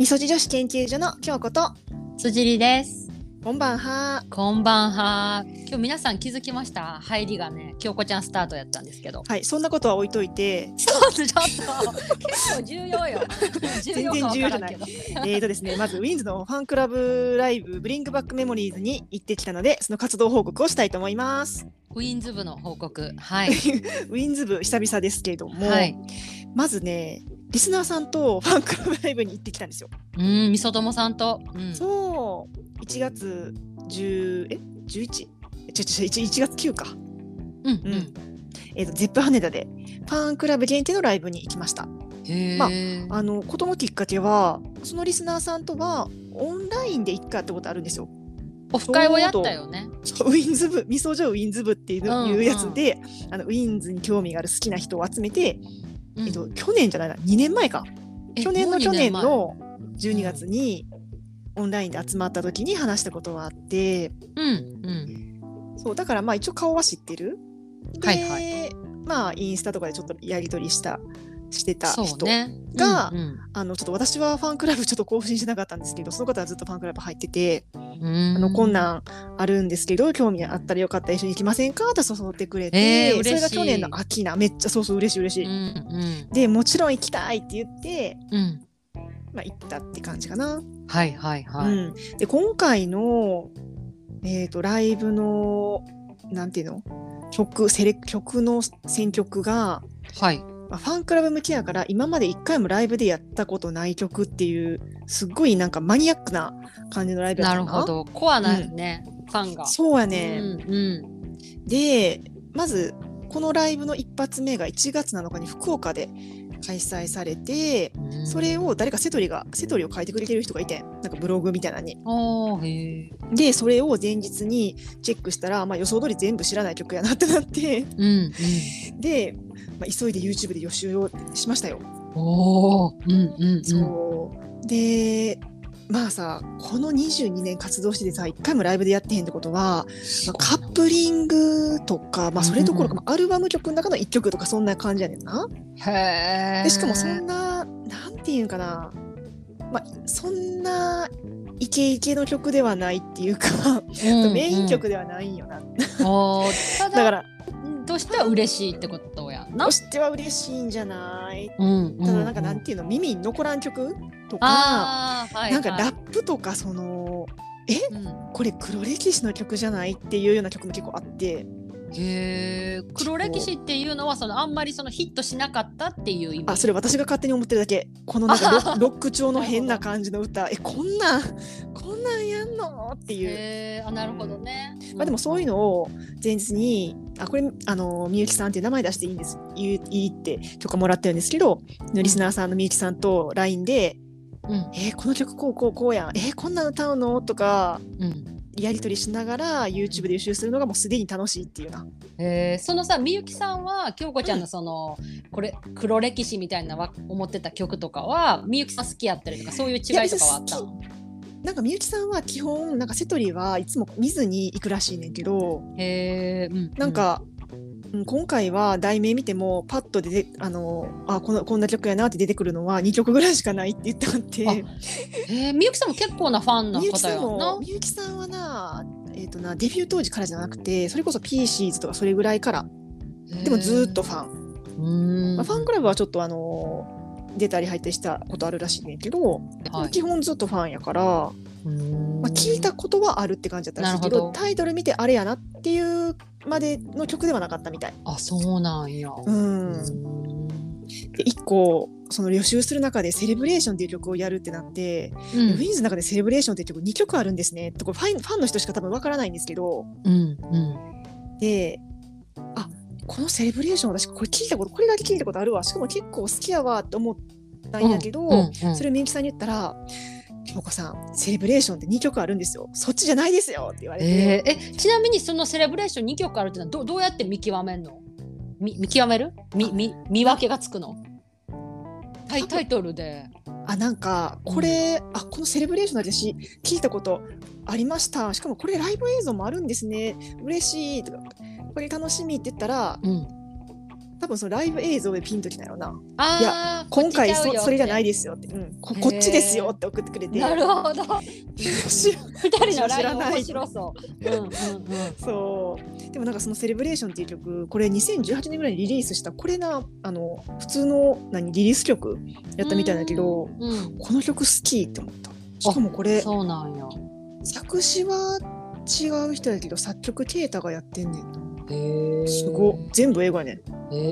みそじ女子研究所の京子と辻里です。こんばんは。こんばんは。今日皆さん気づきました？入りがね、京子ちゃんスタートやったんですけど。はい、そんなことは置いといて、そうちょっと結構重要よ。重 全然重要じゃない。えーとですね、まずウィンズのファンクラブライブブリングバックメモリーズに行ってきたので、その活動報告をしたいと思います。ウィンズ部の報告。はい。ウィンズ部久々ですけれども、はい。まずね、リスナーさんとファンクラブライブに行ってきたんですよ。うん、みそともさんと。うん。そう、1月10え 11? ち？ょちょ 1, 1月9か。うん。ううんん。えーと Zepp 羽田でファンクラブ限定のライブに行きました。へえ。まああのことのきっかけはそのリスナーさんとはオンラインで一回会ったことあるんですよ。オフ会をやったよね。ウィンズ部味噌城ウィンズ部っていう,、うんうんいうやつであのウィンズに興味がある好きな人を集めて、うんえっと、去年じゃないな2年前かえ去年の去年前の12月にオンラインで集まった時に話したことがあってうん。うん。そうだからまあ一応顔は知ってる。で、はいはまあインスタとかでちょっとやり取りしたしてた人ね。がうんあのちょっと私はファンクラブちょっと更新してなかったんですけどその方はずっとファンクラブ入ってて、うん。あのこんなんあるんですけど興味あったらよかったら一緒に行きませんか？って誘ってくれて、えーそれが去年の秋なめっちゃそうそう嬉しい嬉しい、うん。うん。でもちろん行きたいって言って、うん。まあ、行ったって感じかな、はいはいはい。うん、で今回の、えー、とライブのなんていうの？曲セレ曲の選曲がはい。まあ、ファンクラブ向きやから今まで一回もライブでやったことない曲っていうすっごいなんかマニアックな感じのライブやったかな？なるほど。コアなね、ファンが。そうやうね、んうん。でまずこのライブの一発目が1月7日に福岡で開催されてそれを誰かセトリがセトリを書いてくれてる人がいてなんかブログみたいなのに。でそれを前日にチェックしたら、まあ、予想通り全部知らない曲やなってなってうんうん。で、まあ、急いで YouTube で予習をしましたよ。おお。うんうんうん。そうでまあさこの22年活動しててさ一回もライブでやってへんってことは、まあカップリングとか、まあ、それどころか、まあアルバム曲の中の1曲とかそんな感じやねんな。へえ。でしかもそんななんていうんかな、まあ、そんなイケイケの曲ではないっていうか、うんうん メイン曲ではないんよな。おー ただだからとしては嬉しいってことと。しては嬉しいんじゃない？うんうん。ただなんかなんていうの？耳に残らん曲とか、ああはい。なんかラはいップとかそのうん。これ黒歴史の曲じゃない？っていうような曲も結構あってへえ。黒歴史っていうのはそのあんまりそのヒットしなかったっていう意味。あそれ私が勝手に思ってるだけこのなんかロ ロック調の変な感じの歌えこんなんこんなんやんのっていう。あなるほどね。まあ、でもそういうのを前日にあこれあのみゆきさんっていう名前出していいんですいいいいって許可もらってるんですけどリスナーさんのみゆきさんと LINE でうん「えーこの曲こうこうこうやんえーこんなの歌うの?」とかうん。やり取りしながら YouTube で予習するのがもうすでに楽しいっていうな。えー、そのさみゆきさんは京子ちゃんのその、これ黒歴史みたいなわ思ってた曲とかはみゆきさん好きやったりとかそういう違いとかはあったの？なんかみゆきさんは基本なんかセトリはいつも見ずに行くらしいねんけどへえ、うん、なんか、うん今回は題名見てもパッと出てあのあこのこんな曲やなって出てくるのは2曲ぐらいしかないって言ってあって。えみゆきさんも結構なファンな方やんなもみゆきさんはな,、えー、となデビュー当時からじゃなくてそれこそピーシーズとかそれぐらいからでもずーっとファン、まあ、ファンクラブはちょっとあの出たり入ったりしたことあるらしいねんけど、はい。基本ずっとファンやから、まあ、聞いたことはあるって感じだったらしいけど。タイトル見てあれやなっていうまでの曲ではなかったみたい。あそうなんや。う、うん。で1個その予習する中で「セレブレーション」っていう曲をやるってなって、ウィンズの中で「セレブレーション」っていう曲2曲あるんですねってこれファンファンの人しか多分わからないんですけどうんうん。であこの「セレブレーション」私これ聞いたことこれだけ聞いたことあるわ。しかも結構好きやわって思ったんやけど、うんうん。それをみゆきさんに言ったら「京子さんセレブレーションって2曲あるんですよ。そっちじゃないですよ」って言われて。えーえちなみにそのセレブレーション2曲あるってのはどどうやって見極めんの？み見極める？みみ見分けがつくの？タイタイトルで。あなんかこれ、あこのセレブレーションだ私聞いたことありました。しかもこれライブ映像もあるんですね。嬉しい。とかこれ楽しみって言ったらうん多分そのライブ映像でピンときたよな。ああ今回そそれじゃないでですよって、うん、ここっちですよって送ってくれて。なるほど。知ら二人のライン知らない。面白そう。うんうんうん。そう。でもなんかその「セレブレーション」っていう曲これ2018年ぐらいにリリースしたこれなあの普通の何リリース曲やったみたいだけど、うんこの曲好きって思った。しかもこれそうなんや。作詞は違う人やけど作曲ケイタがやってんねんなすご全部英語やねん。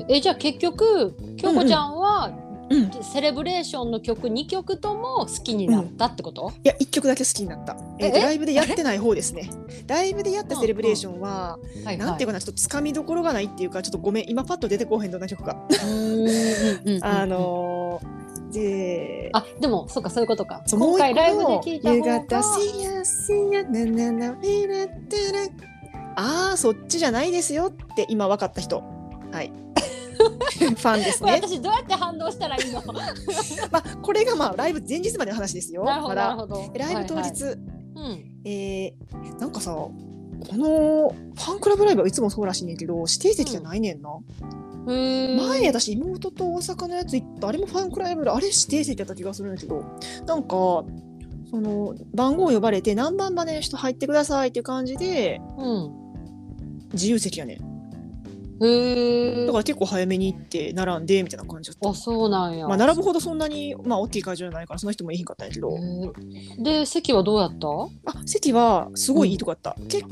えじゃあ結局京子ちゃんは、うんセレブレーションの曲2曲とも好きになったってこと、いや1曲だけ好きになった、えライブでやってない方ですね。ライブでやったセレブレーションは、はいなんていうかなちょっとつかみどころがないっていうかちょっとごめん今パッと出てこうへんどんな曲が、うーんうんうんうん あのーであでもそうかそういうことか。そう今回ライブで聞いた方夕方がテルああ、そっちじゃないですよって今分かった人。はい。ファンですね。私どうやって反応したらいいの？まあ、これがまあ、ライブ前日までの話ですよ。なるほまだ。どなるほどライブ当日、はいはいうんえーなんかさ、このファンクラブライブはいつもそうらしいねんけど、指定席じゃないねんな。へー前私、妹と大阪のやつ行った、あれもファンクライブあれ指定席やった気がするんだけど、なんか、その番号呼ばれて何番までの人入ってくださいっていう感じでうん自由席やねん。へえだから結構早めに行って並んでみたいな感じだった。あそうなんや、まあ並ぶほどそんなにまあ大きい会場じゃないからその人もいいひんかったんやけどで席はどうやった？あ席はすごいいいとこやった、結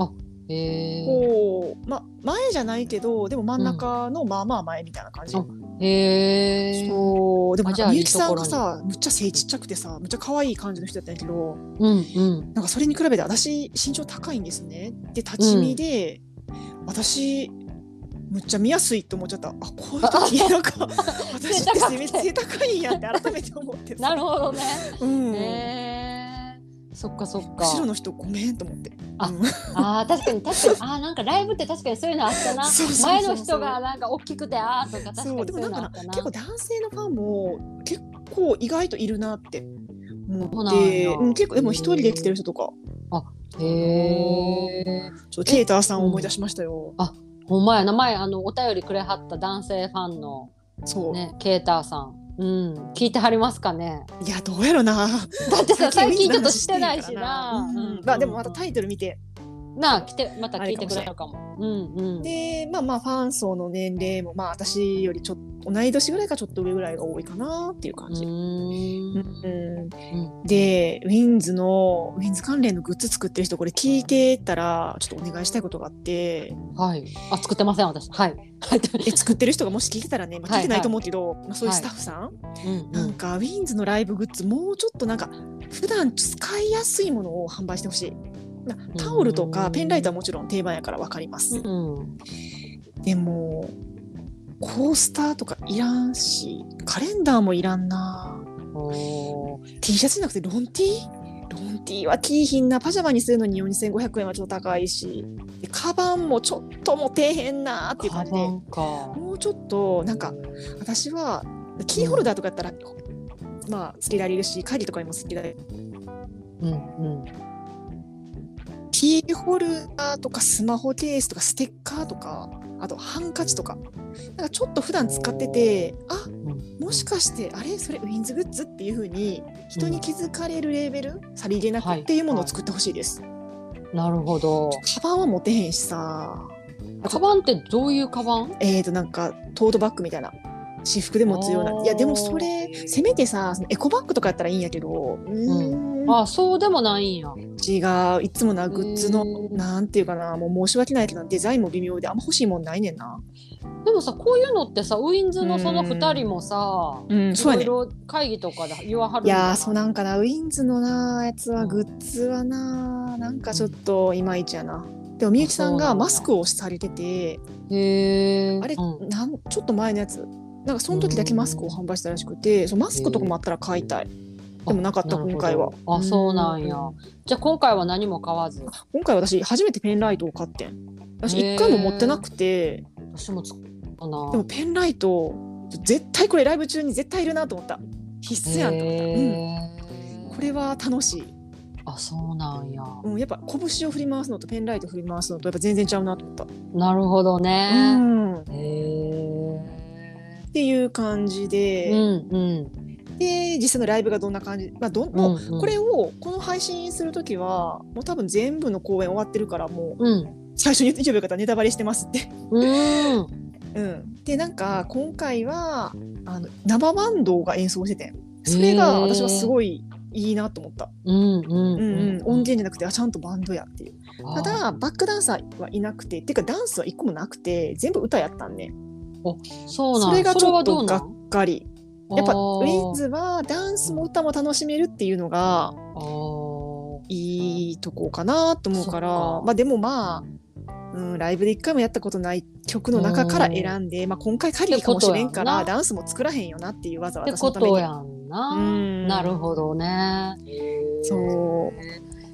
へえ構まあ前じゃないけどでも真ん中のまあまあ前みたいな感じ、あへえそう。でもみゆきさんがさむっちゃ背ちっちゃくてさむっちゃ可愛い感じの人だったんやけどうんうん。なんかそれに比べて私身長高いんですね。で立ち見で、私むっちゃ見やすいと思っちゃった。あこういう時なんか 私って背め背高いんやって 改めて思って。なるほどね。うん。へえそっかそっか。後ろの人ごめんと思って。あうん。あー確かに確かに。あーなんかライブって確かにそういうのあったな。前の人がなんか大きくてあーとか確かそうにでもなんか結構男性のファンも結構意外といるなって思って、やうん、結構でも一人で来てる人とかへえちょっとケイターさんを思い出しましたよ、ほんまや名前あのお便りくれはった男性ファンのそう、ねケーターさん。うん。聞いてはりますかね。いやどうやろな。だってさ最近ちょっとししてないしな。うん。うん。まあでもまたタイトル見てなあ来てまた聞いてくれるかも。うんうん。でまあまあファン層の年齢もまあ私よりちょっと同い年ぐらいかちょっと上ぐらいが多いかなっていう感じ、うーん。うん。でウィンズのウィンズ関連のグッズ作ってる人これ聞いてたらちょっとお願いしたいことがあって。はい。あ作ってません私。はい。はい。え作ってる人がもし聞いてたらね、まあ、聞いてないと思うけど、まあ、そういうスタッフさん、うん。なんかウィンズのライブグッズもうちょっとなんか普段使いやすいものを販売してほしい。なタオルとかペンライトはもちろん定番やから分かります。うん。でもコースターとかいらんしカレンダーもいらんな。T シャツじゃなくてロン T? ロン T は着いひんなパジャマにするのに4500円はちょっと高いしでカバンもちょっとも底辺なっていうカ感じでもうちょっとなんか私はキーホルダーとかやったら、まあつけられるし鍵とかにもつけられる。うん。うんキーホルダーとかスマホケースとかステッカーとかあとハンカチとか。なんかちょっと普段使っててあうんもしかしてあれそれウィンズグッズっていう風に人に気づかれるレーベル？さりげなくっていうものを作ってほしいです、なるほど。カバンは持てへんしさ。カバンってどういうカバン？えーとなんかトートバッグみたいな私服で持つようないやでもそれせめてさエコバッグとかやったらいいんやけど。うーん。あそうでもないんや。違う。いつもなグッズのなんていうかなもう申し訳ないけどデザインも微妙であんま欲しいもんないねんな。でもさこういうのってさウィンズのその2人もさうんそうやね。いろいろ会議とかで言わはるんいやそうなんかな。ウィンズのなやつはグッズはななんかちょっといまいちやな。でもみゆきさんがマスクをされててへえあれ、うん。なんちょっと前のやつなんかその時だけマスクを販売したらしくてそうマスクとかもあったら買いたい。でもなかった今回は。あそうなんや。うじゃあ今回は何も買わず？今回私初めてペンライトを買ってん。私一回も持ってなくて。私も使ったな。でもペンライト絶対これライブ中に絶対いるなと思った。必須やんと思った、うん、これは楽しい、あそうなんや。うん、やっぱ拳を振り回すのとペンライト振り回すのとやっぱ全然ちゃうなと思った、なるほどうねん、へる感じで、うんうん。で実際のライブがどんな感じ、まあ、どううんうん。これをこの配信する時はもう多分全部の公演終わってるからもううん。最初に言ってよかったらネタバレしてますって。うん。うん、でなんか今回はあの生バンドが演奏しててそれが私はすごいいいなと思った。うんうんうん。うん、音源じゃなくてあちゃんとバンドやっていう。ただバックダンサーはいなくてっていうかダンスは一個もなくて全部歌やったんね。そうなんそれがちょっとがっかり。やっぱウィンズはダンスも歌も楽しめるっていうのがいいとこかなと思うから。まあでもまあ、うん、ライブで一回もやったことない曲の中から選んで、まあ、今回限りかもしれんからダンスも作らへんよなっていう技って私のために。ことやんな。うん。なるほどね。そう。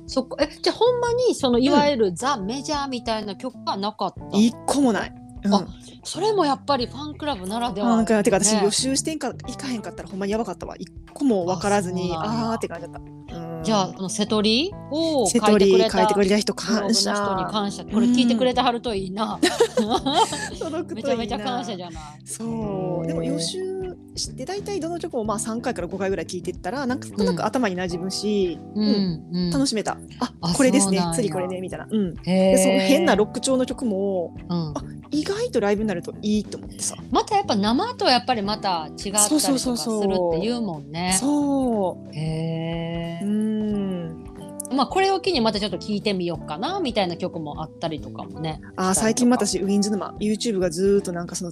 そっか。えじゃあほんまにそのいわゆるザ・メジャーみたいな曲はなかった、一個もない。うん、あそれもやっぱりファンクラブならでは、なんかてか私ね。予習してんかいかへんかったらほんまにやばかったわ。一個も分からずにああーって感じだった。うんじゃああの瀬戸りを書瀬戸りいてくれた書いてくれた人感謝。人に感謝これ聞いてくれてはるといい。な、届くといいなめちゃめちゃ感謝じゃない。そう。でも予習して大体どの曲もまあ3回から5回ぐらい聴いてったらなんかなんとなく頭に馴染むし、うん。うん。楽しめた。ああこれですね。次これねみたいな、うん、でその変なロック調の曲もうん意外とライブになるといいと思ってさ。またやっぱ生とやっぱりまた違ったりとかするそうそうそうそうって言う。もんね。そうへうーん。まあこれを機にまたちょっと聞いてみようかなみたいな曲もあったりとかもね。あー最近私ウィンズ沼 YouTube がずーっとなんかその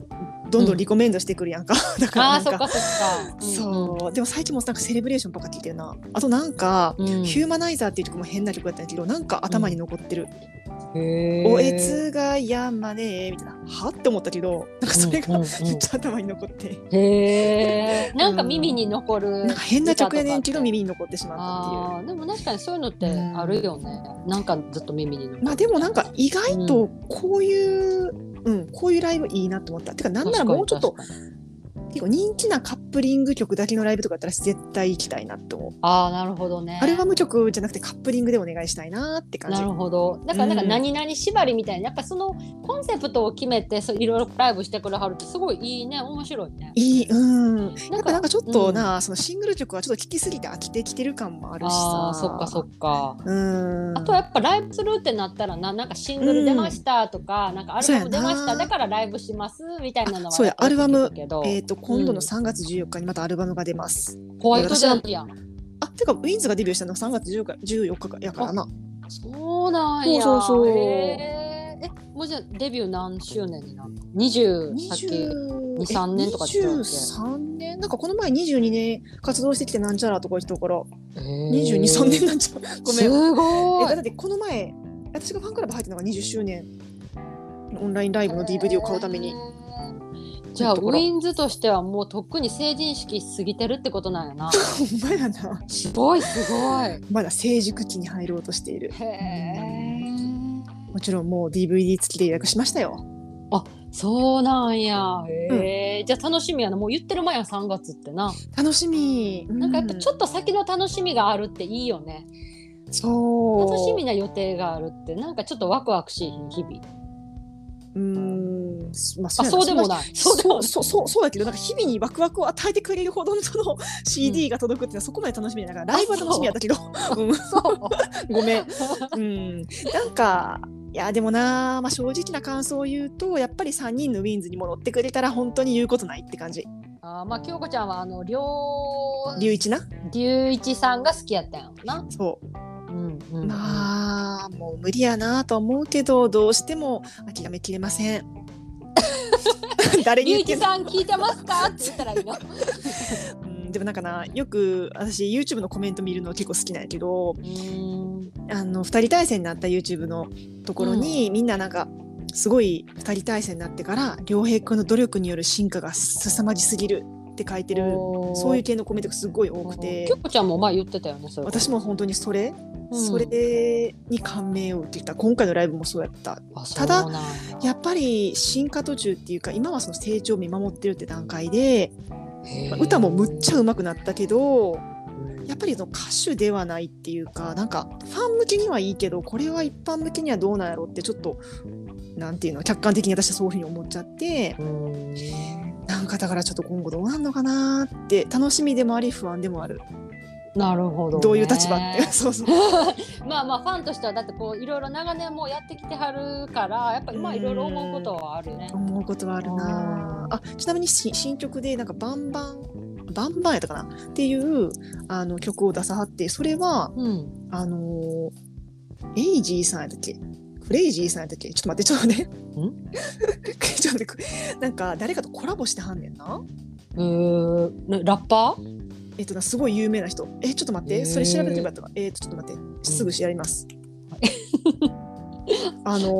どんどんリコメンドしてくるやんか、だからなんかああそっかそっか。そう。でも最近もなんかセレブレーションばっか聞いてるな。あとなんか、うん。うんヒューマナイザーっていう曲も変な曲だったんやけどなんか頭に残ってる、おえつが山ねみたいなはって思ったけどなんかそれがうんめうんうんっちゃ頭に残って、へえ。なんか耳に残る。なんか変な曲やねんけど耳に残ってしまったっていう。ああでも確かにそういうのってあるよね。なんかずっと耳に残る。まあでもなんか意外とこういう、うん、こういうライブいいなと思った。てかなんならもうちょっと結構人気なカップリング曲だけのライブとかだったら絶対行きたいなって思う。ああなるほどね。アルバム曲じゃなくてカップリングでお願いしたいなって感じ。なるほど。だからなんかうん何々縛りみたいな、やっぱそのコンセプトを決めてそういろいろライブしてくれはるってすごいいいね面白いね。いい、うん。なんやっぱなんかちょっとな、そのシングル曲はちょっと聴きすぎて飽きてきてる感もあるしさ。ああそっかそっか。うん。あとはやっぱライブするってなったらななんかシングル出ましたとか、なんかアルバム出ましただからライブしますみたいなのはそうやアルバムえっ、と今度のうん3月14日にまたアルバムが出ます。ホワイトデーやん。あ、てかウィンズがデビューしたの3月14日14日やからな。そうなんや。そうそうそうえもうじゃあデビュー何周年になるの ?20 さっき。2 3年とかっけ23年なんかこの前22年活動してきてなんちゃらとか言ってたから22 22、3年なんちゃう ごめん。すごいえだってこの前私がファンクラブ入ってたのが20周年オンラインライブの DVD を買うために。じゃあウィンズとしてはもうとっくに成人式過ぎてるってことなんやな。ほんまやな。すごいすごい。まだ成熟期に入ろうとしている。へえもちろんもう DVD 付きで予約しましたよ。そうなんや。へえ、じゃあ楽しみやな。もう言ってる前や3月ってな、楽しみ。なんかやっぱちょっっと先の楽しみがあるっていいよね。とそう。楽しみな予定があるってなんかちょっとワクワクしい日々うーん。まああそうでもない。そうそうそうそうだけどなんか日々にワクワクを与えてくれるほどのその CD が届くっていうのはそこまで楽しみだからライブは楽しみやったけど、う。ん、そう。ごめん、うん、なんかいやでもな、まあ、正直な感想を言うとやっぱり3人のウィンズにも乗ってくれたら本当に言うことないって感じ。あーまあ京子ちゃんはあの両龍一な。龍一さんが好きやったんやろな、そううんうんうん、まあもう無理やなとは思うけどどうしても諦めきれません。誰に龍言さん聞いてますかって言ったらいいのうんでもなんかなよく私 YouTube のコメント見るの結構好きなんやけどうん。あの2人対戦になった YouTube のところに、みんななんかすごい2人対戦になってから良平君の努力による進化が凄まじすぎるって書いてるそういう系のコメントがすごい多くて。京子ちゃんも前言ってたよねそれ私も本当にそれ、うん。それに感銘を受けた今回のライブもそうやった。あただややっぱり進化途中っていうか今はその成長を見守ってるって段階で、まあ歌もむっちゃ上手くなったけどやっぱりその歌手ではないっていうかなんかファン向けにはいいけどこれは一般向けにはどうなんやろうってちょっとなんていうの客観的に私はそういうふうに思っちゃって。うんなんかだからちょっと今後どうなんのかなって楽しみでもあり不安でもある。なるほど、ね、どういう立場って。そうそう。まあまあファンとしてはだってこういろいろ長年もうやってきてはるからやっぱりまあいろいろ思うことはあるね。思うことはあるなあちなみにし新曲でなんかバンバンバンバンやったかなっていうあの曲を出さはってそれは、うん、あのエイジーさんやったっけクレイジーさんやったっけ？ちょっと待ってちょっとねちょっと待ってなん か誰かとコラボしてはんねんな？えー、ラッパー？えっとなすごい有名な人。えちょっと待って。それ調べてよかったわえっとちょっと待って。すぐやります、あの、え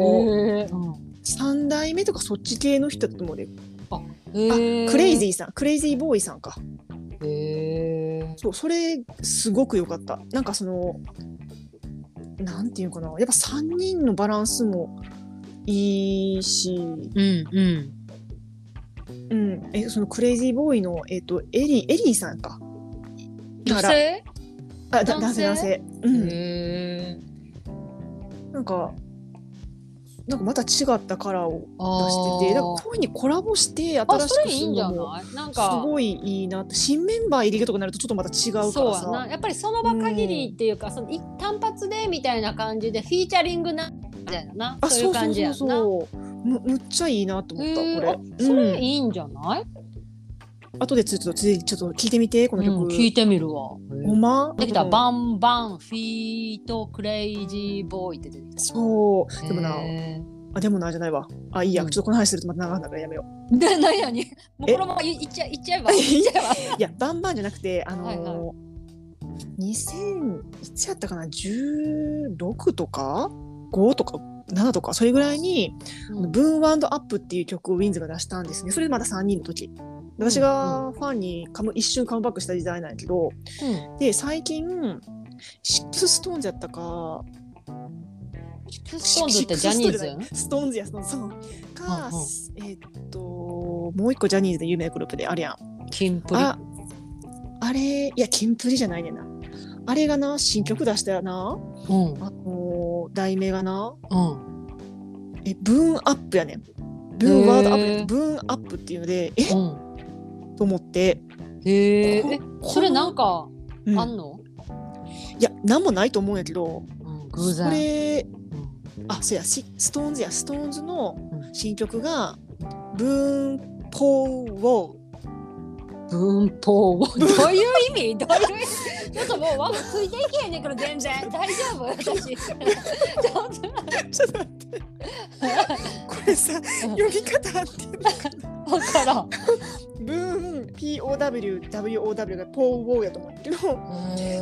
ー。うん。三代目とかそっち系の人だと思うで、えー、あクレイジーさん。クレイジーボーイさんか。えー、そうそれすごく良かった。なんかそのなんていうかな。やっぱ三人のバランスもいいし、うんうん。うん、えそのクレイジーボーイの、えっとエリーエリーさんか。だから。女性？あだ男男性？性男性。うん、へなんかなんかまた違ったカラーをー。出しててだからこういうふうにコラボしてあ新しくそれいいんじゃするのもない？なんすかごいいいなって。新メンバー入りとかになるとちょっとまた違うからそうやさな。やっぱりその場限りっていうか、そのい単発でみたいな感じでフィーチャリングなみたいな。そういう感じやんな。そうそうそうむむっちゃいいなと思った、これ。あそれいいんじゃない、あとでちょっと続いてちょっと聞いてみてこの曲、うん聞いてみるわ。ほんま？できた、うんバンバンフィートクレイジーボーイって出てきた。そう。でもなへあでもなじゃないわ。あいいや、うん。ちょっとこの話するとまた長くなるからやめよーで、何やにもうえこのままいいっちゃ いっちゃえば。いやバンバンじゃなくてあのーはいは2000いつやったかな？16とか？5とか？7とか？それぐらいに「うん。ブーンワンドアップ」っていう曲をウィンズが出したんですね。それでまだ3人の時私がファンにカム一瞬カムバックした時代なんやけどで最近シックスストーンズやったかストーンズってジャニーズ？ストーンズやストーンズそうか、うんうん。えーっともう一個ジャニーズで有名なグループであれやん。キンプリ。ああれいやキンプリじゃないねんな。あれがな新曲出したよな。うん。あのー題名がな。うん。えブーンアップやねん。ブーンワードアップブーンアップっていうのでえ？うん。と思って、へえ。それなんかうん。あんの？いやなんもないと思うんやけどうん偶こ然。れうん。あそうやしストーンズや。ストーンズのうん。新曲がブーンポーウォー。文法をどういう意味？どういう意味？ちょっともうわついていけへんねんけど全然。大丈夫？私。ちょっと待って。これさ読み方合ってるわからんブーン POWWOW がポーウォーやと思うんだけど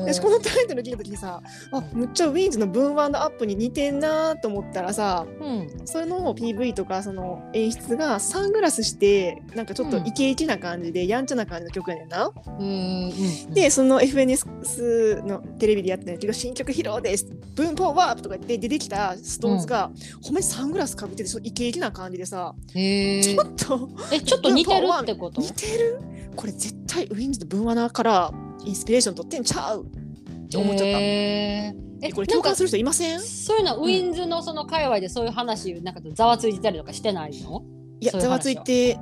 私こののタイトル聞いた時にさあむっちゃウィンズのブーンワンドアップに似てんなと思ったらさうん。その PV とかその演出がサングラスしてなんかちょっとイケイケな感じで、やんちゃな感じの曲やねんな。うんでその FNS のテレビでやってたんやけど新曲披露ですブーンポーワープとか言って出てきたストーンズが、ほんまにサングラスかぶっててそうイケイケな感じでさちょっとえちょっと似てるってこと？似てる？これ絶対ウィンズのブーンワナーからインスピレーション取ってんちゃう？って思っちゃった。へー。えこれ共感する人いません？そういうのはウィンズのその界隈でそういう話なんかざわついてたりとかしてないの？いやざわついて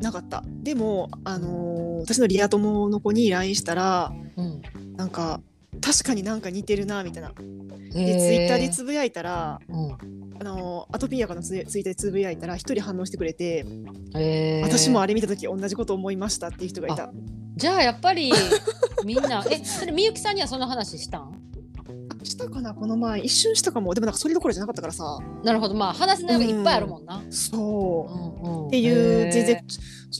なかった。でも、あのー私のリア友の子に LINE したらうん。なんか確かになんか似てるなみたいな。でツイッターでつぶやいたら、うん。あのーアトピーヤカのツイッターでつぶやいたら一人反応してくれて、私もあれ見た時同じこと思いましたっていう人がいた。じゃあやっぱり みんなえそれみゆきさんにはその話したん？したかなこの前。一瞬したかも。でもなんかそれどころじゃなかったからさ。なるほど。まあ話す内容がいっぱいあるもんな。そう、うんうん。っていう全然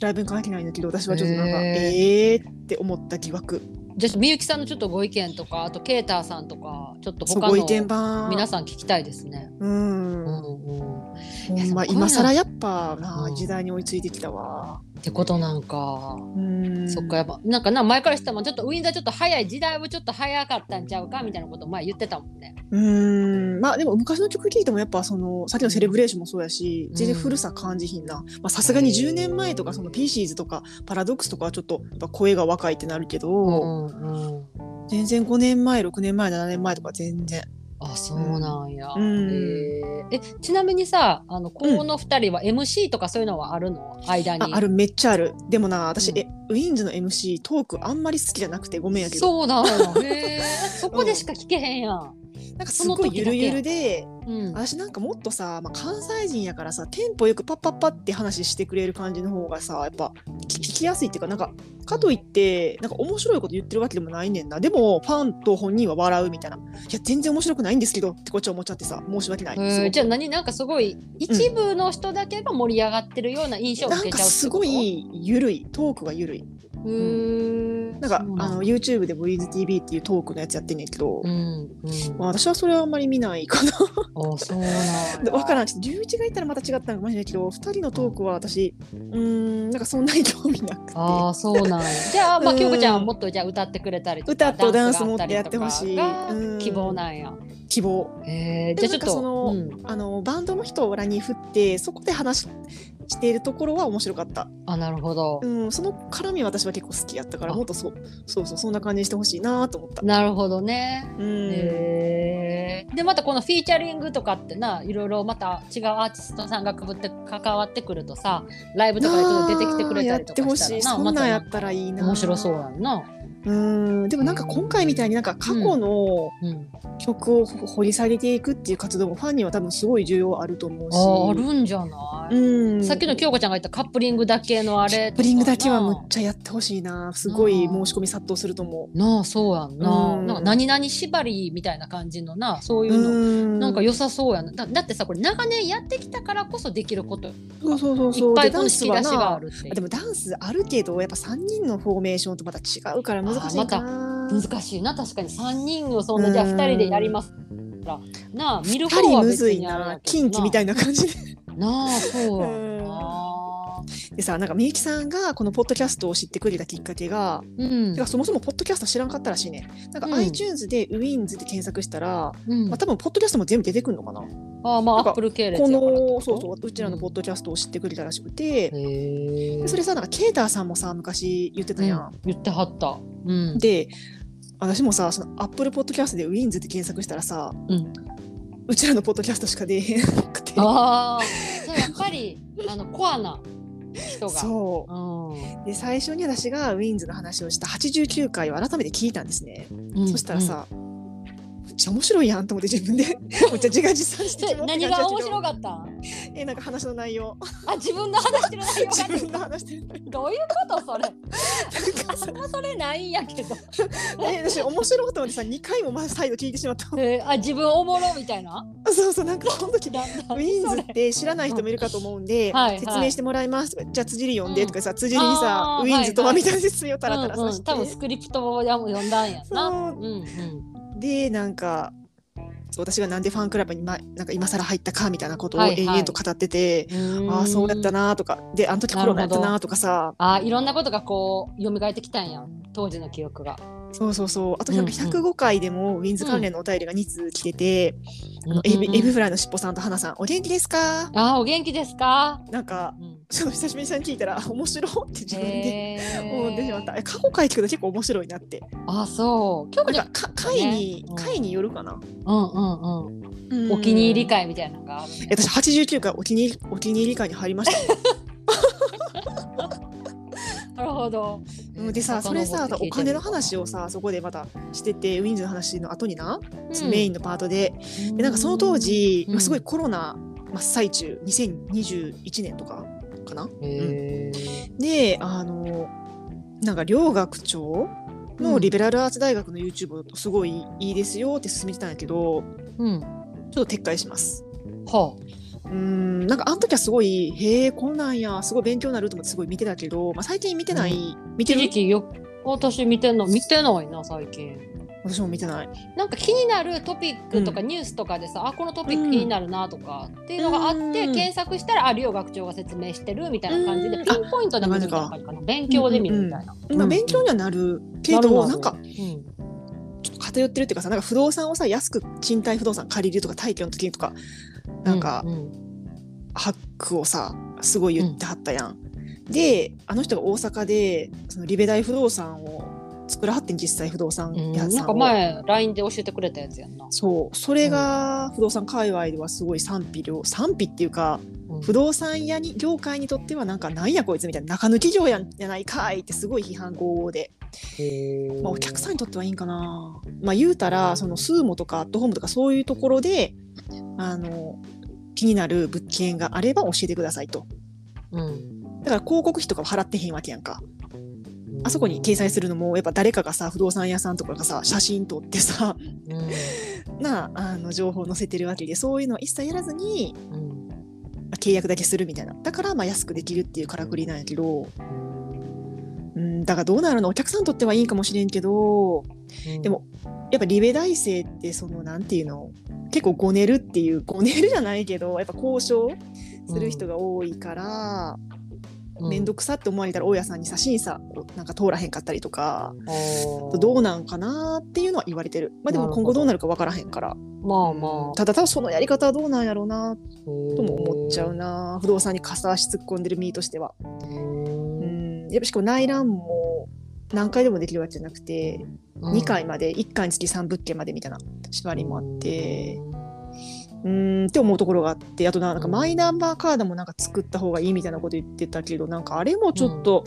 ライブに関係ないんだけど私はちょっとなんかへえーって思った疑惑じゃあみゆきさんのちょっとご意見とかあとケーターさんとかちょっと他の番。皆さん聞きたいですね。うん、までもこういうの今更やっぱな、うん。時代に追いついてきたわ。ってことなんか。うん。そっかやっぱなんかな前からしてもちょっとウィンザーちょっと早い時代はちょっと早かったんちゃうかみたいなこと前言ってたもんね。うん。まあでも昔の曲聴いてもやっぱそのさっきのセレブレーションもそうやし全然古さ感じひんな。まあさすがに10年前とかそのピーシーズとかパラドックスとかはちょっとやっぱ声が若いってなるけど、うんうん、全然5年前6年前7年前とか全然。あそうなんや、うん。えー。えちなみにさあのこの2人は MC とかそういうのはあるの？間に。ああるめっちゃある。でもな私、うん。えウィンズの MC トークあんまり好きじゃなくてごめんやけど。そうなの。そこでしか聞けへんやん、なんかすごいゆるゆるでうん、私なんかもっとさ、まあ、関西人やからさテンポよくパッパッパって話してくれる感じの方がさやっぱ聞聞きやすいっていうかなんかかといってなんか面白いこと言ってるわけでもないねんな。でもファンと本人は笑うみたいな。いや全然面白くないんですけどってこっちは思っちゃってさ申し訳ない、じゃあ何なんかすごい一部の人だけが盛り上がってるような印象をなん受けちゃうってことかすごいゆるい。トークがゆるい。へーなんかあの YouTube で VZTV っていうトークのやつやってんねんけど、うん。うん。まあ、私はそれはあんまり見ないかなあそうなんや。わからん。ちょっと龍一がいたらまた違ったのかもしれないけど2人のトークは私うーんなんかそんなに興味なくて。ああそうなんや。じゃあまあうん京子ちゃんはもっとじゃあ歌ってくれたりとか歌とダンスもやってほしい。希望なんや。希望。へえでじゃあちょっとそのうん。あのバンドの人らに振ってそこで話ししているところは面白かった、あなるほど。うん、その絡みは私は結構好きやったからあ。もっとそうそうそうそんな感じにしてほしいなと思った、なるほどね。うん。でまたこのフィーチャリングとかってないろいろまた違うアーティストさんがくぶって関わってくるとさライブとかで出てきてくれたりとあーやってほかしらなしたいそんなんやったらいいな面白そうやんな。うん。でもなんか今回みたいになんか過去のうん、曲を掘り下げていくっていう活動もファンには多分すごい重要あると思うし。あーあるんじゃない、うん。さっきの京子ちゃんが言ったカップリングだけのあれとかブリングだけはむなっちゃやってほしいな。すごい申し込み殺到すると思なあそうやんな,、うん。なんか何々縛りみたいな感じのなそうういうの、うん。なんか良さそうやな。だだってさこれ長年やってきたからこそできること。いっそうそうそう。そうぱいでダンスこの引き出しがあるっていう。でもダンスあるけどやっぱ3人のフォーメーションとまた違うから難しいかな。難しいな。確かに3人をそんなじゃあ2人でやりますから。なあ見る2人方は別にあれな。やけど近畿みたいな感じで。なあそう。やうん。なでさなんかみゆきさんがこのポッドキャストを知ってくれたきっかけが、うん。てかそもそもポッドキャスト知らんかったらしいね。なんかうん。iTunes でウィンズで検索したら、うん。まあ、多分ポッドキャストも全部出てくるのかな。ああまあアップル系列このそうそううちらのポッドキャストを知ってくれたらしくて、へえでそれさなんかケイターさんもさ昔言ってたやん。うん。言ってはった。うん。で私もさそのアップルポッドキャストでウィンズって検索したらさうん。うちらのポッドキャストしか出えへんくて。ああやっぱりあのコアな人が。そう。うん。で最初に私がウィンズの話をした89回を改めて聞いたんですね、うん。そしたらさ、めっちゃ面白いやんと思って自分で。めっちゃ自画自賛して何が面白かかった？んえなんか話の内容。あ自分の話してる内容が自分の話してるどういうことそれ？なんかさあんまそれないんやけど、え私面白いと思ってさ2回もま再度聞いてしまったえーあ自分おもろみたいな？そうそうなんかその時なウィンズって知らない人もいるかと思うんで、はいはい。説明してもらいますとかじゃあ辻り読んでとかさ、辻りにさウィンズとはみたいな説明をたらたらうんうん、さして、多分スクリプトを読んだんやな。そう。うんでなんか私がなんでファンクラブに、ま、なんか今更入ったかみたいなことをはいはい延々と語ってて、うん。ああそうやったな。なとかであの時コロナやったなとかさあいろんなことがこう蘇ってきたんや当時の記憶が。そうそうそうあとうんうん105回でもウィンズ関連のお便りが2通来てて、あのエビエビフライのしっぽさんと花さんお元気ですか？あお元気ですか？なんかうんその久しぶりに聞いたら面白って自分でへ思ってしまった。過去回聞くと結構面白いなって。あそう。今日なんかか回に、うん。回によるかな、うんうんうん。お気に入り会みたいなのがあるね。え私89回お気に入りお気に入り会に入りました。なるほど。うんでさそれさお金の話をさ、さそこでまたしててウィンズの話の後にな、うん。メインのパートで。でなんかその当時、うん。まあ、すごいコロナ真っ最中2021年とかかな、へー。であのなんか両学長のリベラルアーツ大学の YouTube すごいいいですよって勧めてたんやけどうん。ちょっと撤回します。はうーんなんかあの時はすごいへえこんなんやすごい勉強になると思ってすごい見てたけど、まあ、最近見てない、見てる？一時期よ私見てんの見てないな最近。私も見てない。なんか気になるトピックとかニュースとかでさ、あこのトピック気になるなとかっていうのがあって、うん。検索したらあ両学長が説明してるみたいな感じで、うん。ピンポイントで見るみたいな感じかな勉強で見るみたいな。まあ、勉強にはなるけど、るなんかうんちょっと偏ってるっていうかさなんか不動産をさ安く賃貸不動産借りるとか退去の時とかなんかうんうんハックをさすごい言ってはったやん。であの人が大阪でそのリベ大不動産を作らはってん実際不動産うん屋さんを。なんか前 LINE で教えてくれたやつやんな。そう。それが不動産界隈ではすごい賛否両賛否っていうかうん。不動産屋に業界にとってはなんかなんやこいつみたいな中抜き業やんやないかいってすごい批判語で、まあ、お客さんにとってはいいんかな。まあ言うたらそのスーモとかアットホームとかそういうところであの気になる物件があれば教えてくださいと。うん。だから広告費とかは払ってへんわけやんかあそこに掲載するのもやっぱ誰かがさ不動産屋さんとかがさ写真撮ってさうん。なああの情報載せてるわけでそういうのは一切やらずにうん。契約だけするみたいな。だからまあ安くできるっていうからくりなんやけど。うん。だからどうなるの？お客さんにとってはいいかもしれんけどうん。でもやっぱリベ大生ってそのなんていうの？結構ごねるっていうごねるじゃないけどやっぱ交渉する人が多いから面倒、くさって思われたら大家さんにさ審査をなんか通らへんかったりとかうん。どうなんかなっていうのは言われてる。まあでも今後どうなるか分からへんから。まあまあ。ただただそのやり方はどうなんやろうなととも思っちゃうな不動産に片足突っ込んでる身としては。うん。やっぱしかも内覧も何回でもできるわけじゃなくて、2回まで1回につき3物件までみたいな縛りもあって。うーんって思うところがあってあとななんかマイナンバーカードもなんか作った方がいいみたいなこと言ってたけどなんかあれもちょっと、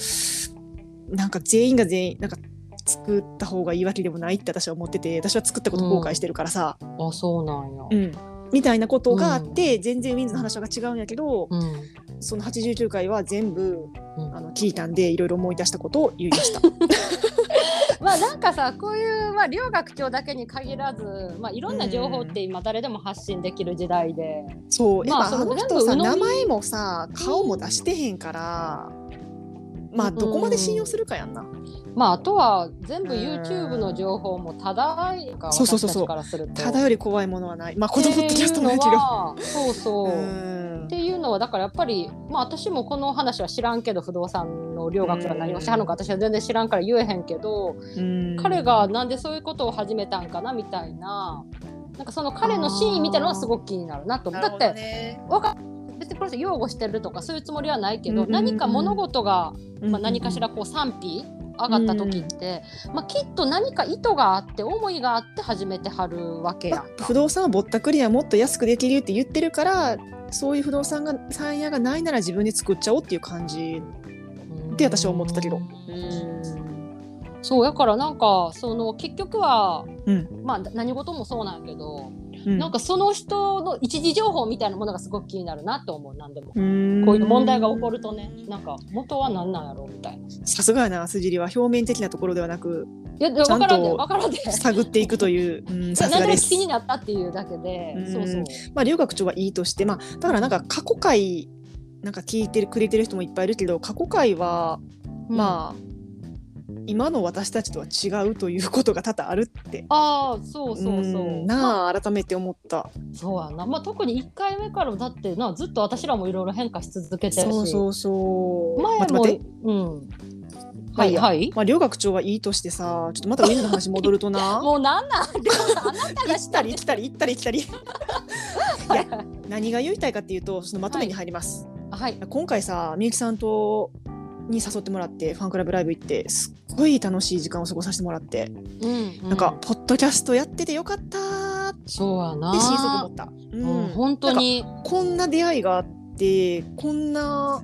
なんか全員が全員なんか作った方がいいわけでもないって私は思ってて私は作ったこと後悔してるからさ、あそうなんや。うん。みたいなことがあって、全然ウィンズの話は違うんやけど、うん。その89回は全部うん。あの聞いたんでいろいろ思い出したことを言いました。まあなんかさこういう、まあ、両学長だけに限らず、まあ、いろんな情報って今誰でも発信できる時代で、そう、まあやっぱあの人さ名前もさ顔も出してへんから、まあどこまで信用するかやんな。まああとは全部うん YouTube の情報もただかそうそうそうそう私たちからするとただより怖いものはない。まあこのポッドキャストもやけど。そうそう。うんっていうのはだからやっぱり、まあ、私もこの話は知らんけど不動産の両学長が何をしてはるのか私は全然知らんから言えへんけど、うん。彼がなんでそういうことを始めたんかなみたいななんかその彼の真意みたいなのはすごく気になるなと思う。だって別にこれで擁護してるとかそういうつもりはないけど、何か物事が、まあ、何かしららこう賛否上がった時って、まあ、きっと何か意図があって思いがあって始めてはるわけやんか。不動産はぼったくりはもっと安くできるって言ってるからそういう不動産が産屋がないなら自分で作っちゃおうっていう感じって私は思ってたけど。うん。そうやからなんかその結局は、うん。まあ何事もそうなんやけど、うんなんかその人の一時情報みたいなものがすごく気になるなと思う何でも。うんこういう問題が起こるとねなんか元は何なんやろうみたいな。いさすがやな筋りは表面的なところではなくやでちゃんと分からんで分からんで。探っていくという、うん、です気になったっていうだけで、うんそうそう。まあ留学長はいいとしてまあだからなんか過去回なんか聞いてるくれてる人もいっぱいいるけど過去回はまあ、今の私たちとは違うということが多々あるってああそうそうそう。んなあ改めて思ったそうやな。まあ特に1回目からだってなずっと私らもいろいろ変化し続けてるし。そうそうそう前もうん。はいはい。まあ留学長はいいとしてさちょっとまたウィンズの話戻るとな もうなんなん？でもさあなたが行ったり来たり行ったり来たり いや何が言いたいかっていうとそのまとめに入ります、はい。今回さみゆきさんとに誘ってもらってファンクラブライブ行ってすっごい楽しい時間を過ごさせてもらって、うん、うなんか、ポッドキャストやっててよかったーっそうやな。て心底思った、ううん、本当に。こんな出会いがあってこんな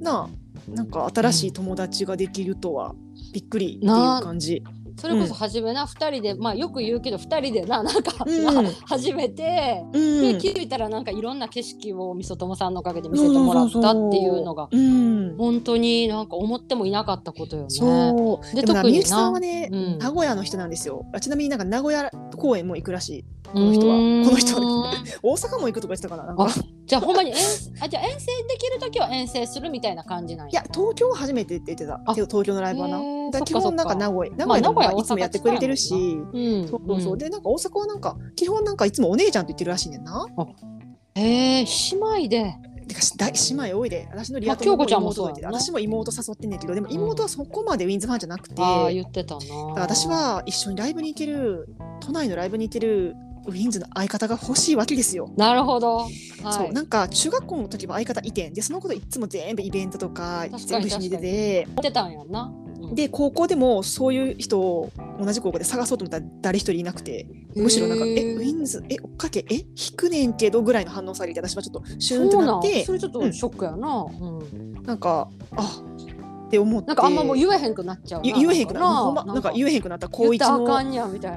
ななんか新しい友達ができるとはびっくりっていう感じ。それこそ初めな、二人で、まあよく言うけど、二人でな、なんか、うん。まあ初めて。うん。で、気づいたら、なんかいろんな景色をみそともさんのおかげで見せてもらったっていうのが。うん、本当になんか思ってもいなかったことよね。そう。で特にさんはね、うん。名古屋の人なんですよ。あちなみになんか名古屋公演も行くらしい。この人は。この人は大阪も行くとか言ってたかななんか。あじゃあほんまに遠あじゃあ遠征できる時は遠征するみたいな感じなんいや東京は初めてって言ってた。あけど東京のライブはな。だ基本なんか名古屋名まあ古屋でもいつもやってくれてるし、うん、そうそうそう、んでなんか大阪はなんか基本なんかいつもお姉ちゃんと言ってるらしいねんな。へえ姉妹で。てか大姉妹多いで。私のリアまあ友も京子ちゃんもいて私も妹誘ってんねんけどでも妹はそこまでウィンズファンじゃなくて、ああ言ってたな私は一緒にライブに行ける都内のライブに行けるウィンズの相方が欲しいわけですよ。なるほど、はい、そうなんか中学校の時は相方いてんでそのこといつも全部イベントとか全部に出て。てたんやんな、うん。うんで高校でもそういう人を同じ高校で探そうと思ったら誰一人いなくてむしろなんか「へーえウィンズえ追っかけ？え？引くねんけど」ぐらいの反応されて私はちょっとシューンってなって。それちょっとショックやな、うん。なんかあって思って。なんかあんまもう言えへんくなっちゃうゆ言えへんくななんか言ええへんくなった。高一のな。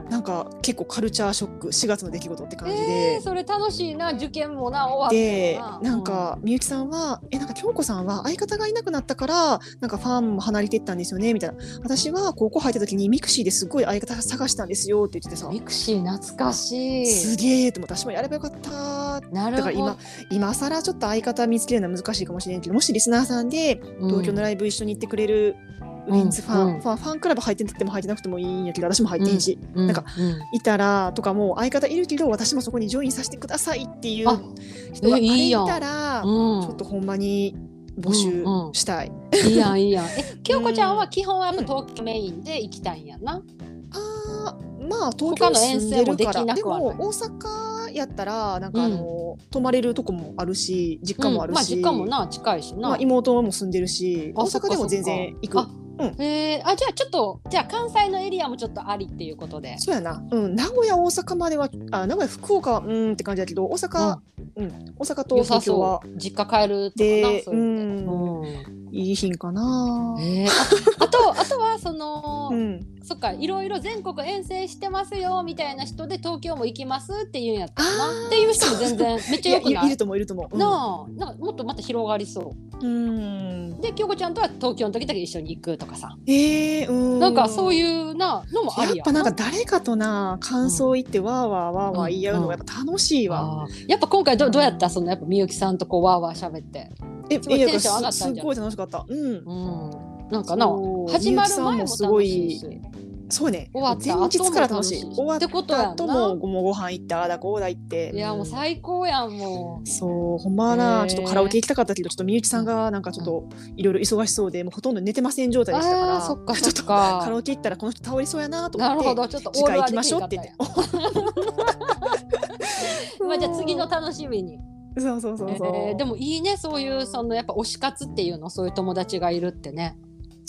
なんか結構カルチャーショック4月の出来事って感じえでー、。それ楽しいな受験もな終わってでなんかみゆきさんは「えなんか京子さんは相方がいなくなったからなんかファンも離れていったんですよね」みたいな「私は高校入った時にミクシーですごい相方探したんですよ」って言っててさ。ミクシー懐かしい。すげえと思って私もやればよかった。なるほど。だから今今更ちょっと相方見つけるのは難しいかもしれんけどもしリスナーさんで東京のライブ一緒に行ってくれるウィンズファン、うん。ファンファンクラブ入ってても入ってなくてもいいんやけど私も入っていいし、うん。なんかうん。いたらとかもう相方いるけど私もそこにジョインさせてくださいっていうあ人がいえいいやん。たらうん。ちょっとほんまに募集したい。いいやんいいやん。え 京子ちゃんは基本はやっぱ東京メインで行きたいんやな、あーまあ東京に住んでるから。他の遠征もでも大阪やったらなんかあの、泊まれるとこもあるし実家もあるうん。まあし、実家もな近いしな、まあ、妹も住んでるしあ大阪でも全然行く。あへえあじゃあちょっっとじゃあ関西のエリアもちょっとありっていうことで。そうやな、うん、名古屋大阪まではあ名古屋福岡はうーんって感じだけど大阪、うん。大阪と東京は。実家帰るとかなでそういうので。うん。うんいい品かな、えーあ あとあとはその、うん、そっかいろいろ全国遠征してますよみたいな人で東京も行きますっていうんやったな。っていう人も全然 めっちゃよくない？いると思ういると思う、うん。なあ。なんかもっとまた広がりそう。ん。うで京子ちゃんとは東京の時だけ一緒に行くとかさ。えー、うん。なんかそういうなのもありややっぱなんか誰かとな感想言ってわーわーわーわー言い合うのがやっぱ楽しいわ、あー。やっぱ今回どどうやった？そのやっぱみゆきさんとこうわーわー喋ってえいいやすすごい楽しかった。うん。うん。なんかな始まる前もすごいそうね。終わった前日から楽しい。終わった後もごもご飯行ったあだこうだ行って。いやもう最高やんもそうほんまなちょっとカラオケ行きたかったけどちょっとみゆきさんがなんかちょっといろいろ忙しそうでもうほとんど寝てません状う態でしたから。そっかちょっとそっか。カラオケ行ったらこの人倒れそうやなと思ってなるほどちょっと次回行きましょうって言って。まあじゃあ次の楽しみに、そうそうそうそう、えーでもいいねそういうそのやっぱ推し活っていうのそういう友達がいるってね。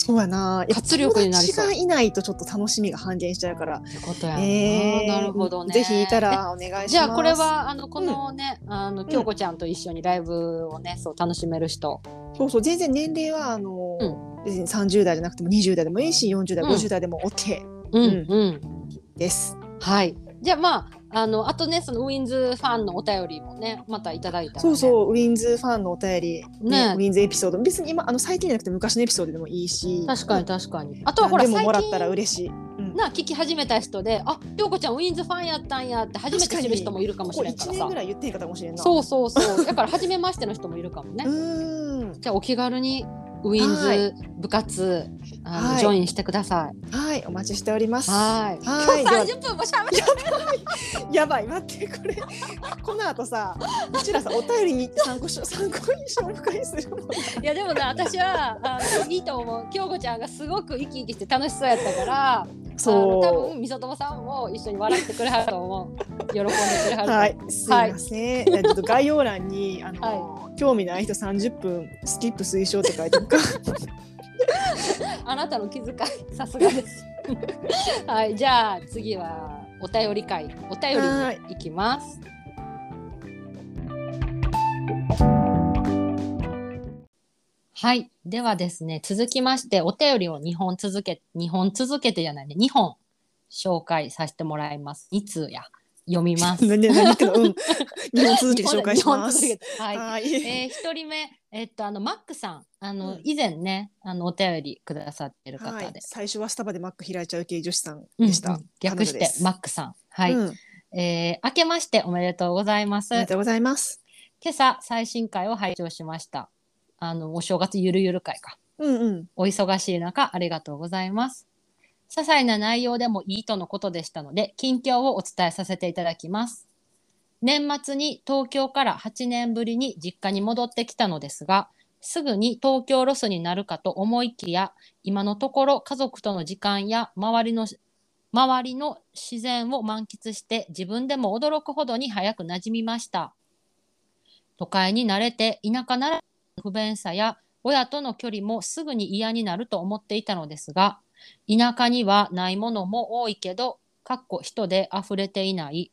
そうやな。活力になりそう。友達がいないとちょっと楽しみが半減しちゃうから。ってことやんな、えーなるほどね。ぜひいたらお願いします。じゃあこれはあのこのね、あの京子ちゃんと一緒にライブをねそう楽しめる人。そうそう全然年齢はあの、う別に30代じゃなくても20代でもいいし40代、うん。50代でも OK うんうん。うん。です。はい。じゃあまああのあとねそのウィンズファンのお便りもねまたいただいたら、ね、そうそうウィンズファンのお便り、ね。ウィンズエピソード。別に今あの最近じゃなくて昔のエピソードでもいいし。確かに確かに。あとはほらも最もらったら近嬉しい。うん。な聞き始めた人であ京子ちゃんウィンズファンやったんやって初めて知る人もいるかもここ1しれんからさ。年ぐらい言ってへんかもしれんな。そうそうそう。だから初めましての人もいるかもね。うーん。じゃあお気軽にウィンズ部活、あのはい。ジョインしてください。はいお待ちしております。はい。はい。今日30分もしゃべってやばい。待ってこれ。この後さうちらさお便りに参考し参考に紹介する。いやでもな私はあのいいと思う。京子ちゃんがすごく生き生きして楽しそうやったからあの多そ分みそともさんも一緒に笑ってくれはると思う。喜んでくれはるはい、すいません。ちょっと概要欄にあの、興味ない人30分スキップ推奨って書いておくか。あなたの気遣いさすがです。はいじゃあ次はお便り会。お便りに行きます。はいではですね続きましてお便りを2本続け2本続けてじゃないね2本紹介させてもらいます。2通や？読みます 何何言ってんのうん。日本続きで紹介します。はいはい。えー、一人目、えっと、あの、マックさん、あの、うん以前ね、あの、お便りくださってる方で。はい、最初はスタバでマック開いちゃう系女子さんうんでした。うん略して、マックさん。はい。うん、えー明けましておめでとうございます。今おめでとうございます。朝、最新回を拝聴しました。あの、お正月ゆるゆる会か。うんうん。お忙しい中、ありがとうございます。些細な内容でもいいとのことでしたので、近況をお伝えさせていただきます。年末に東京から8年ぶりに実家に戻ってきたのですが、すぐに東京ロスになるかと思いきや、今のところ家族との時間や周りの周りの自然を満喫して自分でも驚くほどに早く馴染みました。都会に慣れて田舎なら不便さや親との距離もすぐに嫌になると思っていたのですが、田舎にはないものも多いけど、かっこ人で溢れていない、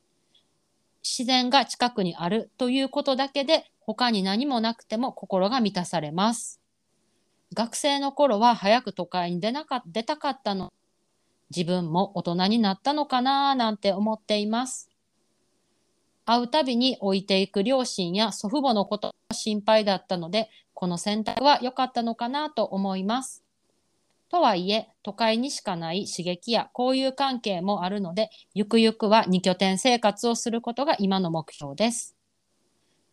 自然が近くにあるということだけで、他に何もなくても心が満たされます。学生の頃は早く都会に出なか出たかったの。自分も大人になったのかななんて思っています。会うたびに置いていく両親や祖父母のことが心配だったので、この選択は良かったのかなと思います。とはいえ、都会にしかない刺激や交友関係もあるので、ゆくゆくは二拠点生活をすることが今の目標です。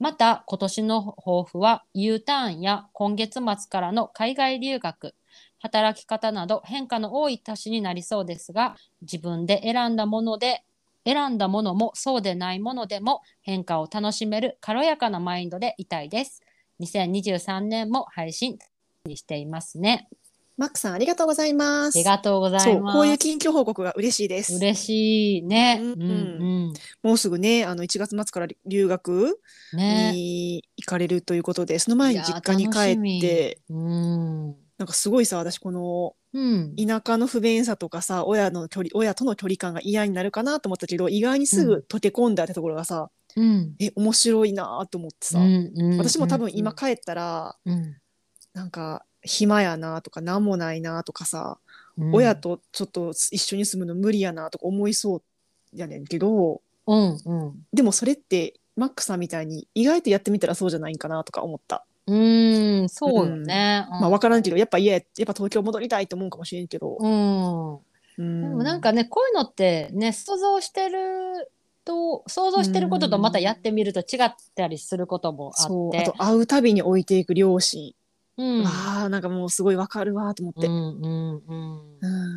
また、今年の抱負は U ターンや今月末からの海外留学、働き方など変化の多い年になりそうですが、自分で選んだもので、選んだものもそうでないものでも変化を楽しめる軽やかなマインドでいたいです。2023年も配信にしていますね。マックさんありがとうございます。ありがとうござそいうます。こういう近況報告が嬉しいです。嬉しいね。うんうんうん。もうすぐねあの1月末から留学ね。に行かれるということで、その前に実家に帰ってうん。なんかすごいさ私このうん。田舎の不便さとかさ親の距離親との距離感が嫌になるかなと思ったけど意外にすぐ溶け込んだってところがさ、うん。え面白いなと思ってさ、うんうん私も多分今帰ったら、うんなんか暇やなとか何もないなとかさ、うん親とちょっと一緒に住むの無理やなとか思いそうやねんけどうんうん。でもそれってマックさんみたいに意外とやってみたらそうじゃないんかなとか思った。うーん、そうよね。まあ分からんけどやっぱ家やっぱ東京戻りたいと思うかもしれんけど。うん。うんでもなんかね、こういうのってね、想像してると、想像してることとまたやってみると違ったりすることもあって。あと会うたびに置いていく両親、うん。わあなんかもうすごいわかるわと思って。うんうんうん。うん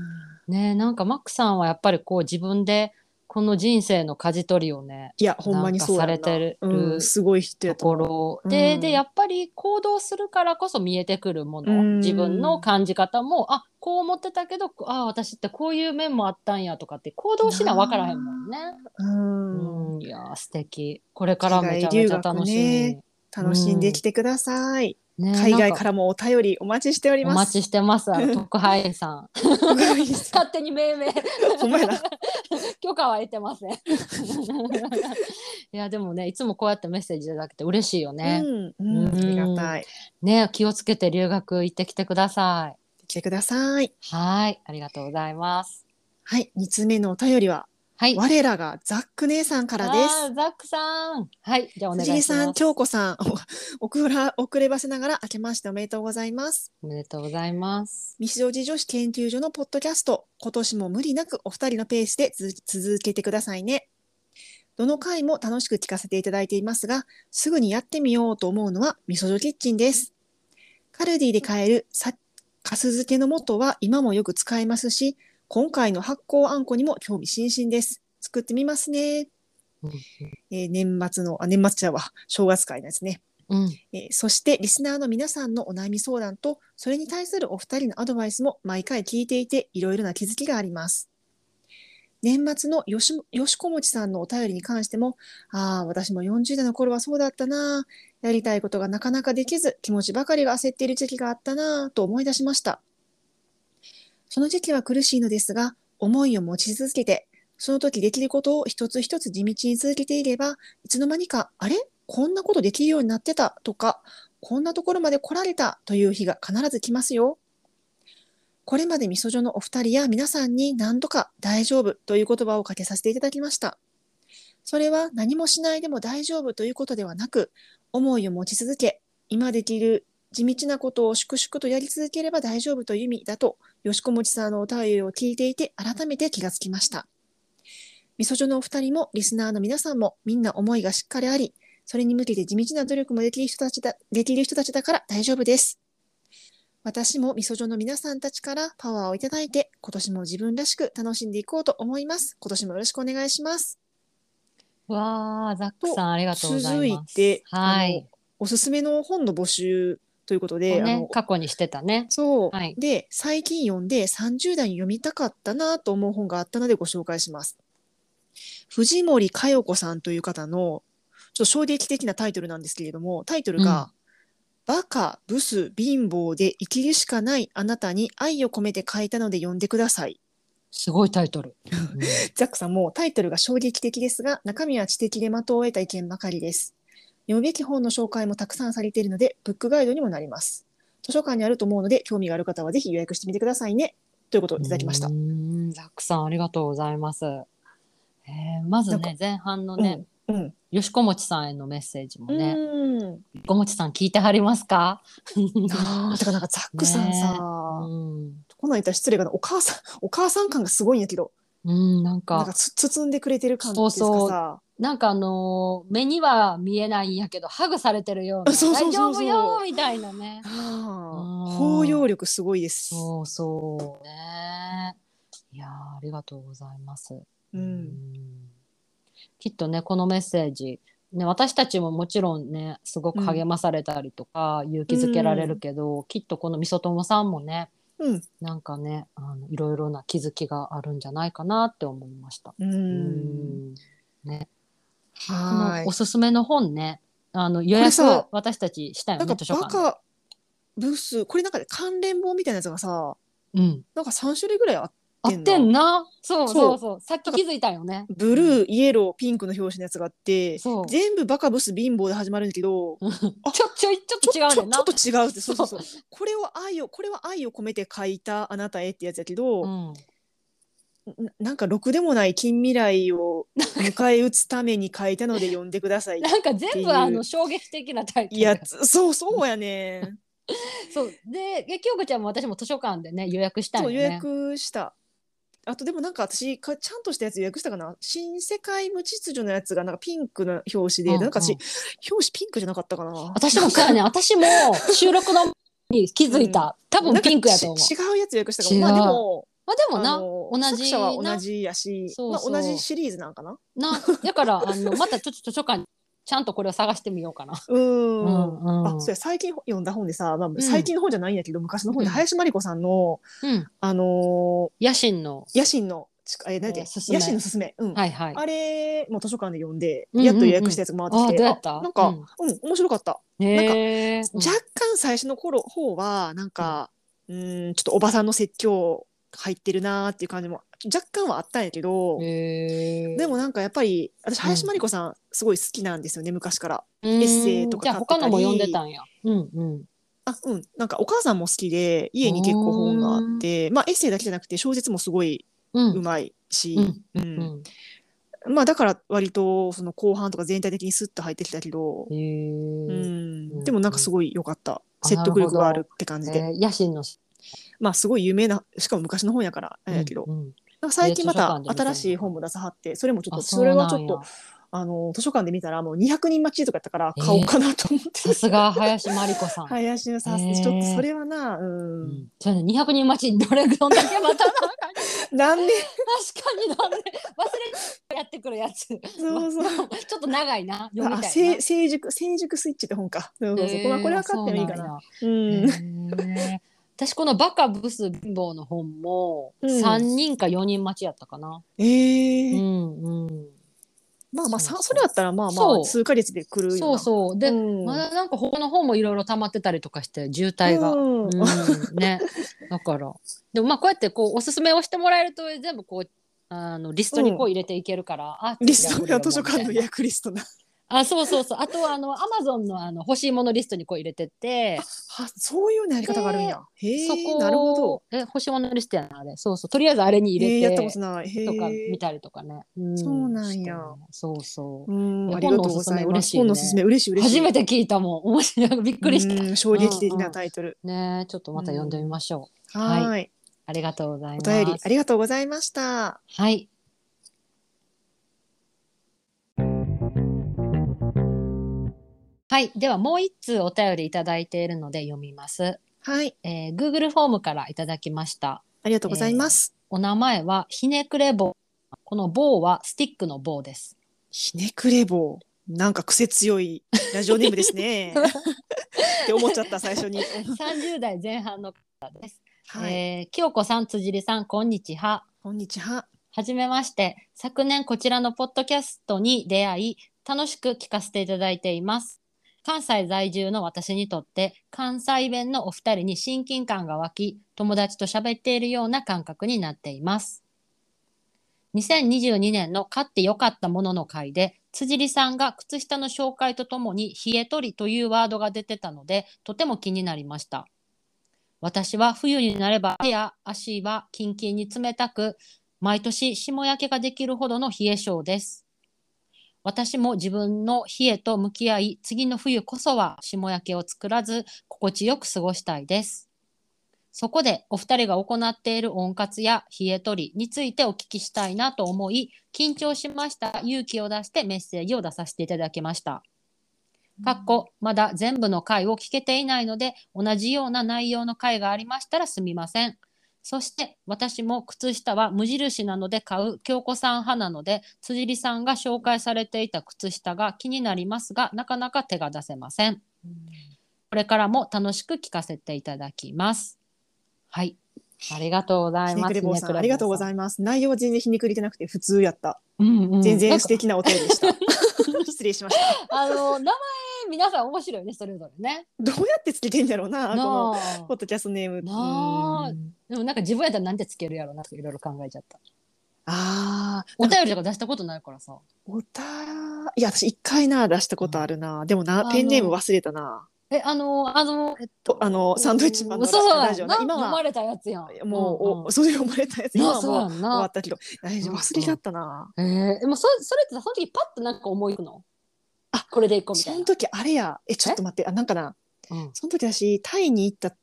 ねなんかマックさんはやっぱりこう自分でこの人生の舵取りをね、いやほんまにそうされてるうん、すごい人やところうんで、で、やっぱり行動するからこそ見えてくるもの、うん自分の感じ方も、あ、こう思ってたけど、あ、私ってこういう面もあったんやとかって行動しな分からへんもんね。うんうん、いやー、素敵。これからめちゃめちゃ楽しみ。楽しんできてください。ね海外からもお便りお待ちしておりおます。待ちしてます。あの特派員さん。勝手に命名。許可は得てません。いや、でもね、いつもこうやってメッセージいただけて嬉しいよね。うん、うん、ありがたい。ね、気をつけて留学行ってきてください。来てください。はい、ありがとうございます。はい、二つ目のお便りは、はい。我らがザック姉さんからであす。ーザックさん。はい、じゃあお願いします。さん、京子さん、お遅ら遅ればせながら明けましておめでとうございます。おめでとうございます。未城寺女子研究所のポッドキャスト、今年も無理なくお二人のペースで続続けてくださいね。どの回も楽しく聞かせていただいていますが、すぐにやってみようと思うのは味噌汁キッチンです。カルディで買えるさかす漬けの素は今もよく使えますし、今回の発酵あんこにも興味津々です。作ってみますね。うんえー年末の、あ、年末ちゃうわ、正月会のやつね。うん、えーそしてリスナーの皆さんのお悩み相談とそれに対するお二人のアドバイスも毎回聞いていていろいろな気づきがあります。年末のよしよしこもちさんのお便りに関してもああ私も40代の頃はそうだったなやりたいことがなかなかできず気持ちばかりが焦っている時期があったなと思い出しました。その時期は苦しいのですが思いを持ち続けてその時できることを一つ一つ地道に続けていればいつの間にかあれ？こんなことできるようになってたとか、こんなところまで来られたという日が必ず来ますよ。これまでみそじょのお二人や皆さんに何度か大丈夫という言葉をかけさせていただきました。それは何もしないでも大丈夫ということではなく、思いを持ち続け、今できる地道なことを粛々とやり続ければ大丈夫という意味だと、よしこもちさんのお便りを聞いていて改めて気がつきました。みそじょのお二人もリスナーの皆さんもみんな思いがしっかりあり、それに向けて地道な努力もできる人たちだできる人たちだから大丈夫です。私もみそじょの皆さんたちからパワーをいただいて、今年も自分らしく楽しんでいこうと思います。今年もよろしくお願いします。わあ、ザックさんありがとうござ続います。いて、はい。おすすめの本の募集ということで、あの、ね過去にしてたね。そう、はいで最近読んで30代に読みたかったなと思う本があったのでご紹介します。藤森佳代子さんという方のちょっと衝撃的なタイトルなんですけれどもタイトルがバカ、ブス、貧乏で生きるしかないあなたに愛を込めて書いたので読んでください。すごいタイトル。ザックさんもタイトルが衝撃的ですが、中身は知的で的を得た意見ばかりです。読むべき本の紹介もたくさんされているので、ブックガイドにもなります。図書館にあると思うので、興味がある方はぜひ予約してみてくださいね。ということをいただきましたう。んザックさんありがとうございます。えーまずね前半のね、うん。よしこもちさんへのメッセージもね、うん。こもちさん聞いてはりますか？なあ、だからなんかザックさんさ、うん、こんなん言ったら失礼かな、お母さん、お母さん感がすごいんやけど、うん、なんかなんかつ包んでくれてる感っていうかさ、そうなんかあのー目には見えないんやけどハグされてるようなそうそうそうそう大丈夫よみたいなね。あうんあ包容力すごいです。そうそうね。いやーありがとうございます。う。うんきっとねこのメッセージ、ね、私たちももちろんねすごく励まされたりとか、勇気づけられるけど、きっとこのみそともさんもねうん。なんかねあのいろいろな気づきがあるんじゃないかなって思いました。う。うんね、こはい。のお。すすめの本ね。あの予約私たちしたよなんかね図書館。で。バカブス、これなんか関連本みたいなやつがさ、うん、なんか3種類ぐらいあっ合ってんな？そうそそううそう。さっき気づいたよね。ブルー、イエロー、ピンクの表紙のやつがあって、全部バカブス貧乏で始まるんだけど、ちょちょいちょっと違うねんな。ちょっ。と違うって、そうそう。そう。これを愛を、これは愛を込めて書いたあなたへってやつやけど、うんななんかろくでもない近未来を迎え撃つために書いたので読んでください。なんか全部あの衝撃的なタイトル。やつ、そうそうやね。そう。でえ京子ちゃんも私も図書館でね予約したんよね。予約した。あとでもなんか私かちゃんとしたやつ予約したかな。新世界無秩序のやつがなんかピンクの表紙で、うんなんか私、うん表紙ピンクじゃなかったかな。私もそうやね。私も収録のに気づいた、多分ピンクやと思う。違うやつ予約したかも。まあでもまあでもな同じ作者はな同じやしそうそう。まあ、同じシリーズなんかな？なだからあのまたちょっと図書館ちゃんとこれを探してみようかな。うーん。うんうん。あそうや最近読んだ本でさ、まあ、最近の本じゃないんやけど、昔の本でうん。林真理子さんの、うん、あの野心の。ー野心のちえ何だっけ？えーすすめ。野心のすすめ、うん。はいはい。あれも図書館で読んで、うんうんうん。やっと予約したやつが回ってきて、なんか、ううんん面白かった、へえうん。若干最初の頃方はなんか、うん、ちょっとおばさんの説教入ってるなーっていう感じも若干はあったんやけど、でもなんかやっぱり私林真理子さんすごい好きなんですよね昔から。エッセイとか買ってたり。他のも読んでたんや。うんうん。あうん、なんかお母さんも好きで家に結構本があってまあエッセイだけじゃなくて小説もすごいうまいし、うん。まあだから割とその後半とか全体的にスッと入ってきたけど、うん、でもなんかすごい良かった。あ説得力があるって感じで、えー野心のまあすごい有名なしかも昔の本やからあれやけど、うん。うんなんか最近また新しい本も出さはってそれもちょっあとそれはちょっとあの図書館で見たらもう200人待ちとかやったから買おうかなと思って、さすが林真理子さん。林のさ、へーちょっとそれはな、うんうんそうやね、200人待ちにどれどんだけ待たな。んで？確かになんで。忘れてやってくるやつ。そうそう。ちょっと長いな。読みあたいな。成成熟成熟スイッチって本か。そうそうそう。まあこれは買ってもいいかな。うん。私このバカブス貧乏の本もうん3人か4人待ちやったかな。えうえんうん。まあまあそうそうさそれやったらまあまそうあ数ヶ月で来るよそうそう。で、うんまだなんか他の本もいろいろ溜まってたりとかして渋滞が。うんうんね。だから。でもまあこうやってこうおすすめをしてもらえると全部こうあのリストにこう入れていけるから、あリストや図書館の予や約リストな。あそうそうそうあとはあのアマゾンのあの欲しいものリストにこう入れてってはそういうやり方があるんや。へえなるほど。え欲しいものリストやなあれそうそうとりあえずあれに入えー、やれってたことない。へとか見え。たりとかね、んそうなんやそうそううんありがとうございます。本本のおすすめ嬉しい嬉しい。初めて聞いたもん面白いびっくりした、うん衝撃的なタイトル。ねちょっとまた読んでみましょう、はーい。ありがとうございおます便りありがとうございました。はいはいではもう一通お便りいただいているので読みます、はい。えー、Google フォームからいただきましたありがとうございます。お名前はひねくれ棒この棒はスティックの棒ですひねくれ棒。なんか癖強いラジオネームですね。って思っちゃった最初に。30代前半の方です、はい。えー清子さん辻里さんこんにちはこんにちは。はじめまして昨年こちらのポッドキャストに出会い楽しく聞かせていただいています関西在住の私にとって関西弁のお二人に親近感が湧き友達と喋っているような感覚になっています。2022年の買ってよかったものの回で辻里さんが靴下の紹介とともに冷え取りというワードが出てたのでとても気になりました。私は冬になれば手や足はキンキンに冷たく毎年霜焼けができるほどの冷え性です。私も自分の冷えと向き合い次の冬こそは霜焼けを作らず心地よく過ごしたいですそこでお二人が行っている温活や冷え取りについてお聞きしたいなと思い緊張しました勇気を出してメッセージを出させていただきました。かっこまだ全部の回を聞けていないので同じような内容の回がありましたらすみません。そして私も靴下は無印なので買う京子さん派なので辻里さんが紹介されていた靴下が気になりますがなかなか手が出せません。これからも楽しく聞かせていただきます。はい。ありがとうございます。ありがとうございます。内容は全然ひねくれてなくて普通やった。うんうん、全然素敵なお便りでした。失礼しました。あの名前皆さん面白いねそれぞれね。どうやってつけてんだろうな、このポッドキャストネーム。なあうんでもなんか自分やったらなんてつけるやろうなとかいろいろ考えちゃった。ああ、お便りとか出したことないからさ。おたいや、私一回な、出したことあるな。でもな、ペンネーム忘れたな。えあのあのえっとあの、サンドイッチマンのそうそうラジオな。な読まれたやつやん。もう、うんうんおそういう読まれたやつ、今はもう終やんなわったけど、大丈夫、忘れちゃったな。えー、でもそそれってさその時パッとなんか思いつくの？あこれでいこうみたいな。その時、あれや、え、ちょっと待って、あ、なんかな、うん。その時私、タイに行った、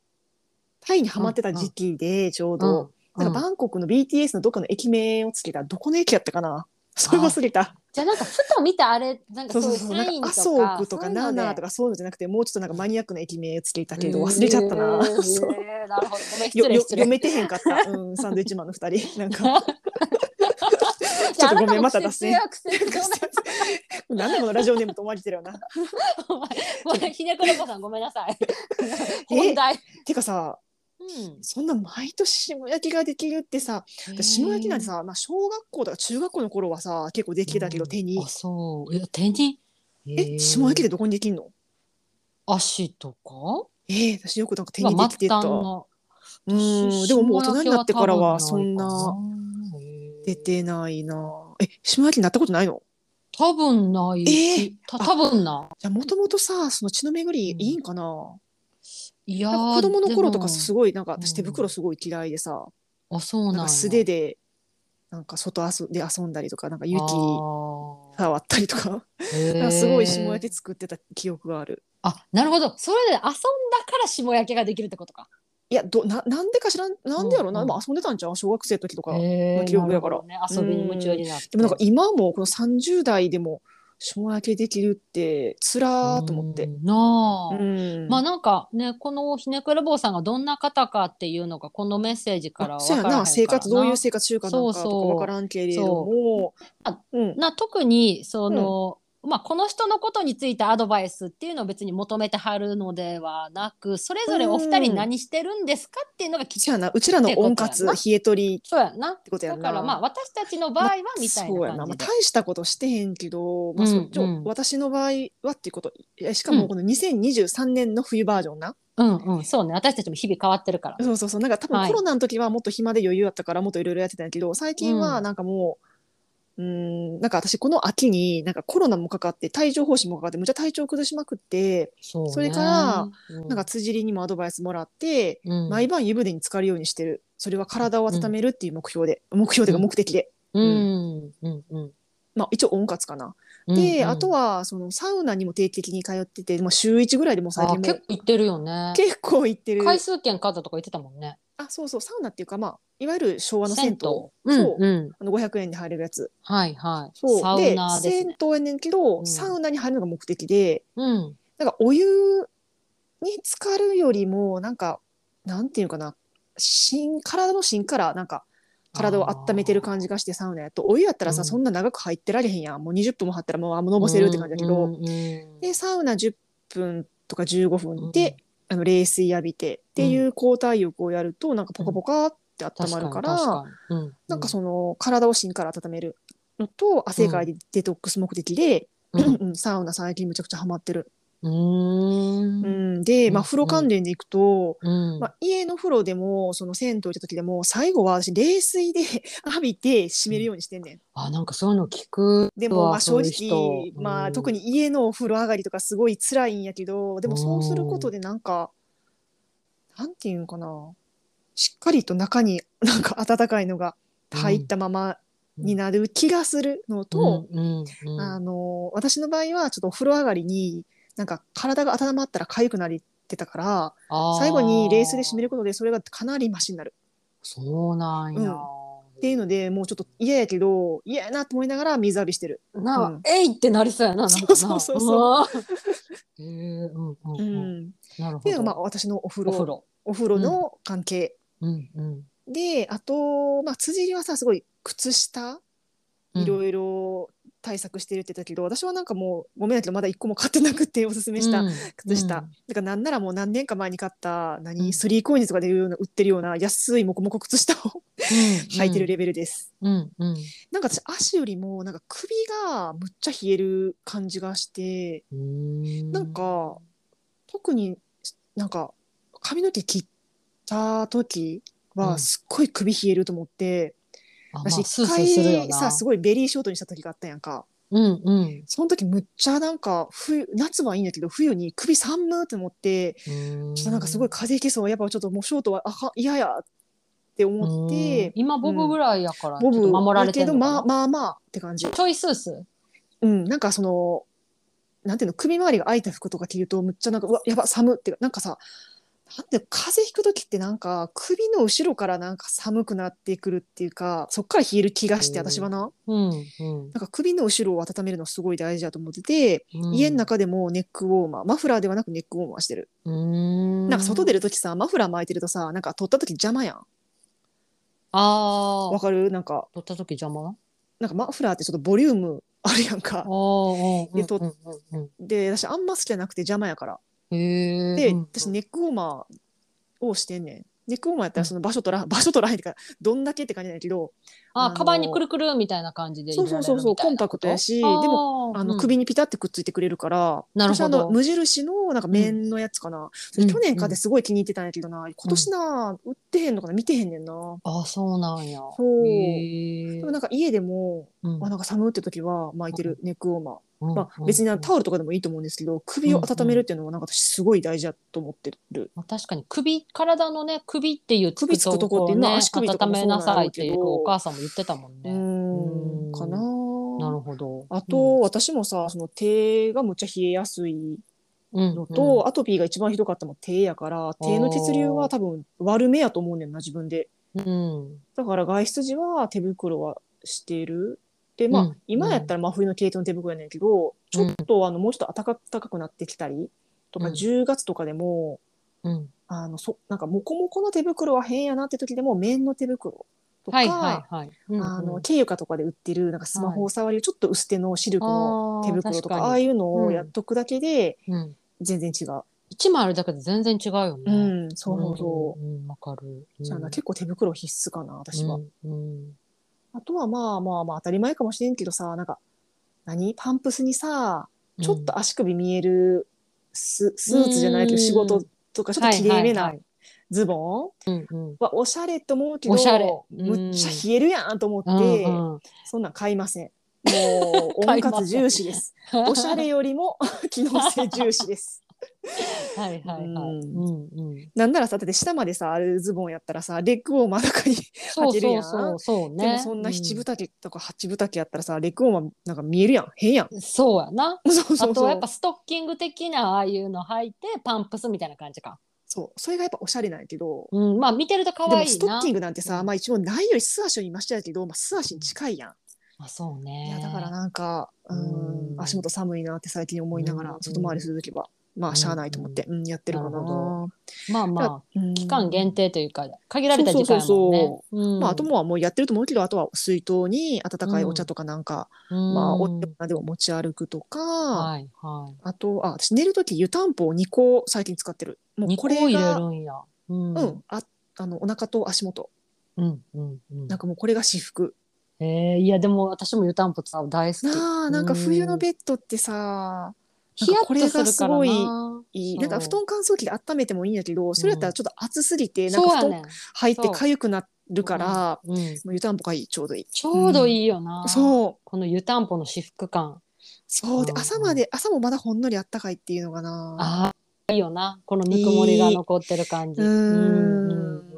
タイにハマってた時期で、ちょうど、なんかバンコクの BTS のどっかの駅名をつけた、どこの駅やったかな。それ忘れた。じゃあなんかふと見たあれなんかそそうういうそうそう。なんとか麻生区とかナそういうのでナーとかそういうのじゃなくて、もうちょっとなんかマニアックな駅名をつけたけど、忘れちゃったな。えー。そう。えーなるほど。ごめんよよ。読めてへんかった。うん、サンドイッチマンの二人。なんか、ちょっとごめんまた脱線。節約節約なんでこのラジオネームと思われてるよな。ごめんひねくれこさんごめんなさい。え本題。てかさ、うん。そんな毎年霜焼きができるってさ、霜焼きなんてさ、まあ、小学校とか中学校の頃はさ、結構できてたけど、手に。あ。そう。いや手に？え、霜焼きでどこにできんの？足とか？えー、私よくなんか手まあにできてた。うん、でももう大人になってからはそんなな出てないな。え、霜焼きになったことないの？多分ない。え？ーた多分な。じゃあもともとさ、その血の巡りいいんかな、いやーなんか子供の頃とかすごいなんか私うん。手袋すごい嫌いでさ、あそうなん素手でなんか外遊で遊んだりとかなんか雪触ったりとか。かすごい霜焼き作ってた記憶がある。あなるほど。それで遊んだから霜焼けができるってことかいやどななんでか知らんなんでやろな、うんうん。まあ遊んでたんちゃう？小学生の時とか。へー記憶だから。ね遊びに夢中になって。でもなんか今もこの30代でも霜焼けできるってつらーと思って。う。んなあ、うん。まあなんかねこのひねくれ坊さんがどんな方かっていうのがこのメッセージからあそうや分からへんからな。生活どういう生活習慣なのかそうそう。とかわからんけれども。あうん、な特にその、まあ、この人のことについてアドバイスっていうのを別に求めてはるのではなくそれぞれお二人何してるんですかっていうのがきそうやな。うちらの温活冷え取りそうやんなてことやんな。だからまあ私たちの場合はみたいそうやな、まあ。大したことしてへんけど、まあそうん。うん私の場合はっていうことしかもこの2023年の冬バージョンな、うんうん、そうね。私たちも日々変わってるから。そうそうそう。なんか多分はい。コロナの時はもっと暇で余裕あったからもっといろいろやってたんやけど最近はなんかもううーんなんか私この秋になんかコロナもかかって帯状疱疹もかかってむっちゃ体調崩しまくって、そうね。それから、うん。なんか辻りにもアドバイスもらって、うん。毎晩湯船に浸かるようにしてる。それは体を温めるっていう目標で、目標というか目的で、うん。うん。うん。まあ一応温活かな。うん。で、うん。あとはそのサウナにも定期的に通ってて、もう週1ぐらいでもう最あ近も結構行ってるよね。結構行ってる。回数券買ったとか言ってたもんね。あ、そうそう、サウナっていうか、まあ、いわゆる昭和の銭湯。うんそう、うん、あの500円で入れるやつ。はいはい。そう。サウで、ナですね。銭湯やねんけど、うんサウナに入るのが目的で、うん。なんかお湯に浸かるよりも、なんか、なんていうのかな、芯、体の芯から、なんか、体を温めてる感じがしてサウナやとお湯やったらさ、うんそんな長く入ってられへんやんもう20分も入ったらもうあもうのぼせるって感じだけど、うんうんうんでサウナ10分とか15分で、あの冷水浴びてっていう交代浴をやるとなんかポカポカって温まるから、なんかその体を芯から温めるのと汗かいでデトックス目的で、うん。うんサウナ最近むちゃくちゃハマってる。うーん。うん、で、まあ、うん風呂関連でいくと、うん。まあ、家の風呂でもその銭湯行った時でも最後は私冷水で 浴びて締めるようにしてんねん。あなんかそういうの聞くでもまあ正そういうまあ、特にに家のお風呂上がりとかすごい辛いんやけどでもそうすることでなんかなんていうんかな。しっかりと中に なんか温かいのが入ったままになる気がするのと、うんうんうん。あの私の場合はちょっとお風呂上がりになんか体が温まったら痒くなりってたから最後に冷水で締めることでそれがかなりマシになる。そうなんや、っていうのでもうちょっと嫌やけど嫌やなと思いながら水浴びしてる。なあ、うん。えいってなりそうやななそうそうそうう。へ えうんうんううん。ん、なるほど。っていうのがまあ私のお風呂。お風呂。お風呂の関係、うん。うんであと、まあ、辻入りはさすごい靴下うん。いろいろ対策してるって言ったけど、私はなんかもうごめんだけどまだ一個も買ってなくておすすめしたうん。靴下、うん。だからなんならもう何年か前に買った何、うん。スリーコインズとかでいうような売ってるような安いモコモコ靴下を履いてるレベルです。うん。うん。なんか私足よりもなんか首がむっちゃ冷える感じがしてうん。なんか特になんか髪の毛切った時うん。はすっごい首冷えると思って、私一回さすごいベリーショートにした時があったやんか。うんうん。その時むっちゃなんか冬夏はいいんだけど冬に首寒ーって思ってちょっとなんかすごい風邪ひきそうやっぱちょっともうショートはあ嫌やって思ってうん。今ボブぐらいやからちボブ守られだけどてるのかな。まあまあまあって感じ。ちょいスース。うんなんかそのなんていうの首周りが開いた服とか着るとむっちゃなんかうわやば寒ってなんかさなんで風邪ひく時ってなんか首の後ろからなんか寒くなってくるっていうかそっから冷える気がしてうん。私はな。うんうん。なんか首の後ろを温めるのすごい大事だと思ってて、うん。家の中でもネックウォーマーマフラーではなくネックウォーマーしてる、うん。なんか外出る時さマフラー巻いてるとさなんか取った時邪魔やん。ああわかる？なんか。取った時邪魔？なんかマフラーってちょっとボリュームあるやんか。おで私あんま好きじゃなくて邪魔やからで、うん私ネックウォーマーをしてんねん。ネックウォーマーやったらその場所取ら、場所取らへんってかどんだけって感じなんやけど。あのあカバンにくるくるみたいな感じで入そうそうそうそうコンパクトやしでもあの、うん。首にピタってくっついてくれるからなるほど。私あの無印のなんか綿のやつかな、うん。去年買ってすごい気に入ってたんやけどな、今年な売ってへんのかな？見てへんねんな、あそうなんや。そう。でもなんか家でも、うん。あなんか寒いって時は巻いてるネックウォーマ。ー、うんまあ、別になタオルとかでもいいと思うんですけど首を温めるっていうのはなんか私すごい大事だと思ってる、まあ、確かに首体のね首っていう首つくとこってね足首とか温めもそうなさいっていうお母さんも言ってたもんうね。ーん。かななるほど。あと、私もさその手がむっちゃ冷えやすいうん、のと、アトピーが一番ひどかったのも手やから手の血流は多分悪めやと思うねんな自分で。うん、だから外出時は手袋はしてるでまあ、うん今やったら真冬の系統の手袋やねんけど、ちょっとあのもうちょっと暖かくなってきたりとか、うん10月とかでもうん、あのそなんかモコモコの手袋は変やなって時でも綿の手袋とか、はいはいはい。うんうんあのケイユカとかで売ってるなんかスマホを触り、ちょっと薄手のシルクの手袋とかあー確かにああいうのをやっとくだけでうん、全然違う。一枚あるだけで全然違うよね。うん、そうそうそう。うん。かる。じゃあな結構手袋必須かな私は、うんうんあとはまあまあまあ当たり前かもしれんけどさなんか何？パンプスにさちょっと足首見えるススーツじゃないけどうん。仕事とかちょっときれいめないズボン？うんうん。はおしゃれと思うけどおしゃれ。むっちゃ冷えるやんと思って、うんうんそんなん買いません。もう 温活重視です。おしゃれよりも 機能性重視です。はいはいはい。うんうんうん。なんならさだって下までさあるズボンやったらさレッグウォーマーの中に履けるやんそうそうそうね。でもそんな七分丈とか八分丈やったらさレッグウォーマーなんか見えるやん変やん。うんそうやな。そうそうそうあとやっぱストッキング的なああいうの履いてパンプスみたいな感じか。そうそれがやっぱおしゃれなんやけど。うん、まあ見てると可愛いな。ストッキングなんてさ、うんまあ一応ないより素足よりましたやけど、まあ、素足に近いやん。あそういね。やだからなんか、うんうん足元寒いなって最近思いながらうん外回りするときは、まあしゃあないと思って、うんやってるかな。まあまあうん。期間限定というか限られた時間まあ、あともはもうやってると思うけどあとは水筒に温かいお茶とかなんか、うん。まあお茶でも持ち歩くとか、はいはい。あとあ私寝る時湯たんぽを2個最近使ってる。もう二これが。うん。うん。ああのお腹と足元。うんうんうん。なんかもうこれが私服えー、いやでも私も湯たんぽ使う大好き。なあなんか冬のッベッドってさヒヤッとするからすごいな。いいなんか布団乾燥機で温めてもいいんやけどそれやったらちょっと熱すぎて、なんか布団。入って痒くなるから、うん、もう湯たんぽがいいちょうどいい。ちょうどいいよな。そうこの湯たんぽの至福感。そうでうん朝まで朝もまだほんのりあったかいっていうのがな。ああ、いいよな。このぬくもりが残ってる感じ。うん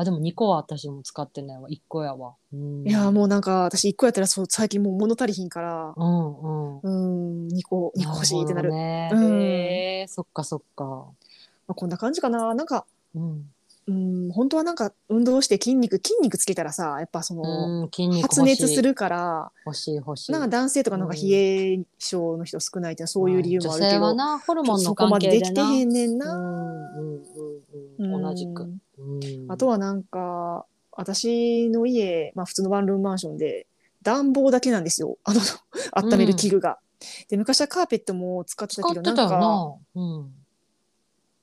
あ、でも2個は私も使ってないわ。1個やわ。うん、いやもうなんか私一個やったらそう最近もう物足りひんからうんうん。うん二個二個欲しいってなる。ほどね。うんへえそっかそっか。まあ、こんな感じかななんかうん。うん本当はなんか運動して筋肉筋肉つけたらさやっぱその、うん、筋肉欲しい発熱するから欲しい欲しい。なんか男性とかなんか冷え性の人少ないってそういう理由もあるけど、女性はな、ホルモンのそこまで関係でな。できてへんねんうな。んうんうんうん。同じく。うんあとはなんか私の家、まあ、普通のワンルームマンションで暖房だけなんですよあの温める器具が。で昔はカーペットも使ってたけどなんか。うん。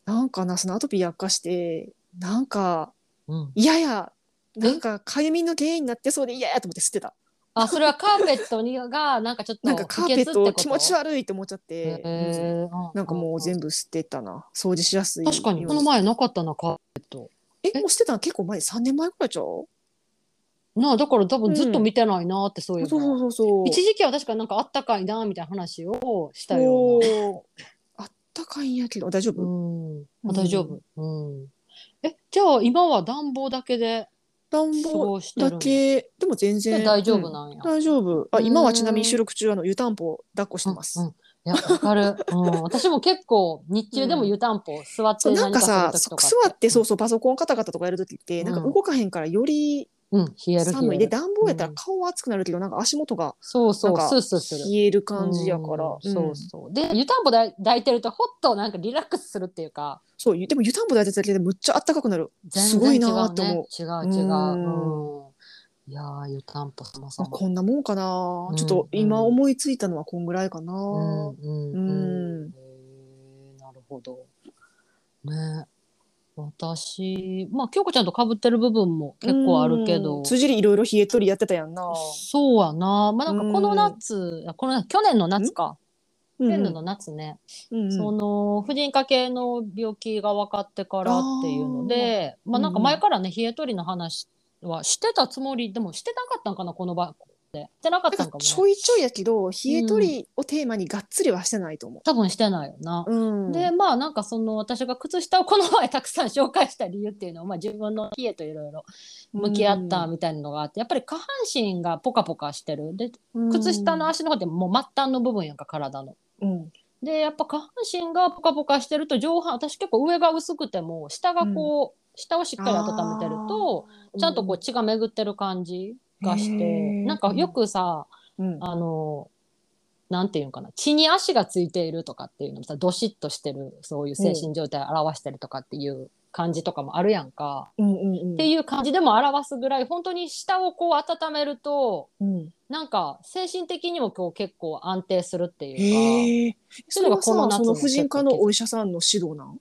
なんかなそのアトピー悪化してなんかうん。嫌や。なんかかゆみの原因になってそうで嫌やと思って捨てた。あ、それはカーペットにが、なんかちょっとなんかカーペット気持ち悪悪いって思っちゃって、なんかもう全部捨てたな。掃除しやすい確かに、この前なかったな、カーペット。え？もう捨てたの結構前？3年前くらいちゃう？なあ、だから多分ずっと見てないなって、そういうそうそうの。そうそう。一時期は確かなんかあったかいなみたいな話をしたよおうな。ー。あったかいんやけど。大丈夫、うん、うん。あ大丈夫。うん。え、じゃあ今は暖房だけで過暖房だ。け。でも全然。で大丈夫うん。なんや。大丈夫。あうん今はちなみに収録中あの湯たんぽ抱っこしてます、うんうん。いや、わかる。うん、私も結構日中でも湯たんぽ座ってそうなんか何かさ座ってそうそうパソコンカタカタとかやる時ってなんか動かへんからよりうん、冷える冷寒い。で暖房やったらうん顔は熱くなるけどなんか足元がそうそう、スースーする。冷える感じやから、うんそうそう。で、湯たんぽだ抱いてると、ほっとなんかリラックスするっていうか、そうでも湯たんぽ抱いてただけでむっちゃあったかくなる全すごいなーって思うね。違う違う。うんうん。いやー、湯たんぽそもそあも。こんなもんかな、うんちょっと今思いついたのはこんぐらいかな、うんうんううんなるほど。ね私、まあ、京子ちゃんと被ってる部分も結構あるけど。うん、辻りいろいろ冷え取りやってたやんな、そうやな。まあ、なんかこの夏、この去年の夏か。うん。去年の夏ね。うんうん。その婦人科系の病気が分かってからっていうのでまあなんか前からね冷え取りの話はしてたつもりでもしてなかったんかなこの場でしてなかったなんんかもね。かちょいちょいやけど冷え取りをテーマにがっつりはしてないと思多分してないよな。う。うん、でまあなんかその私が靴下をこの前たくさん紹介した理由っていうのは、まあ、自分の冷えといろいろ向き合ったみたいなのがあって、やっぱり下半身がポカポカしてる。で靴下の足の方ってもう末端の部分やんか体の。うん、でやっぱ下半身がポカポカしてると上半私結構上が薄くても下がこう、下をしっかり温めてるとちゃんとこう血が巡ってる感じがして、なんかよくさうん、あのなんていうのかな血に足がついているとかっていうのもさどしっとしてるそういう精神状態を表してるとかっていう感じとかもあるやんか、うんうんうん、っていう感じでも表すぐらい本当に下をこう温めるとうん、なんか精神的にもこう結構安定するっていうか。そういうのがこの夏の婦人科のお医者さんの指導なん？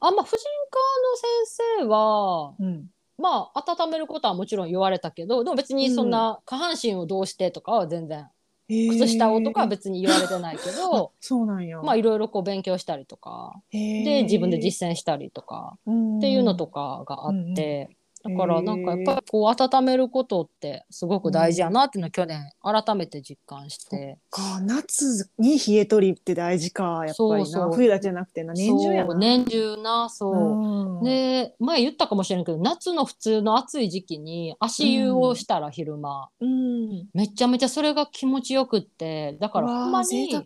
あんま婦人科の先生はうん、まあ温めることはもちろん言われたけどでも別にそんな下半身をどうしてとかは全然、靴下をとかは別に言われてないけどそうなんや。まあいろいろこう勉強したりとかでで自分で実践したりとかっていうのとかがあって、だからなんかやっぱりこう温めることってすごく大事やなっていうのを去年改めて実感して。か夏に冷え取りって大事かやっぱりな。そうそう。冬だけじゃなくてな年中やな。年中なそう。うん。で前言ったかもしれないけど夏の普通の暑い時期に足湯をしたら昼間、うん、めちゃめちゃそれが気持ちよくって。だからほんまに冷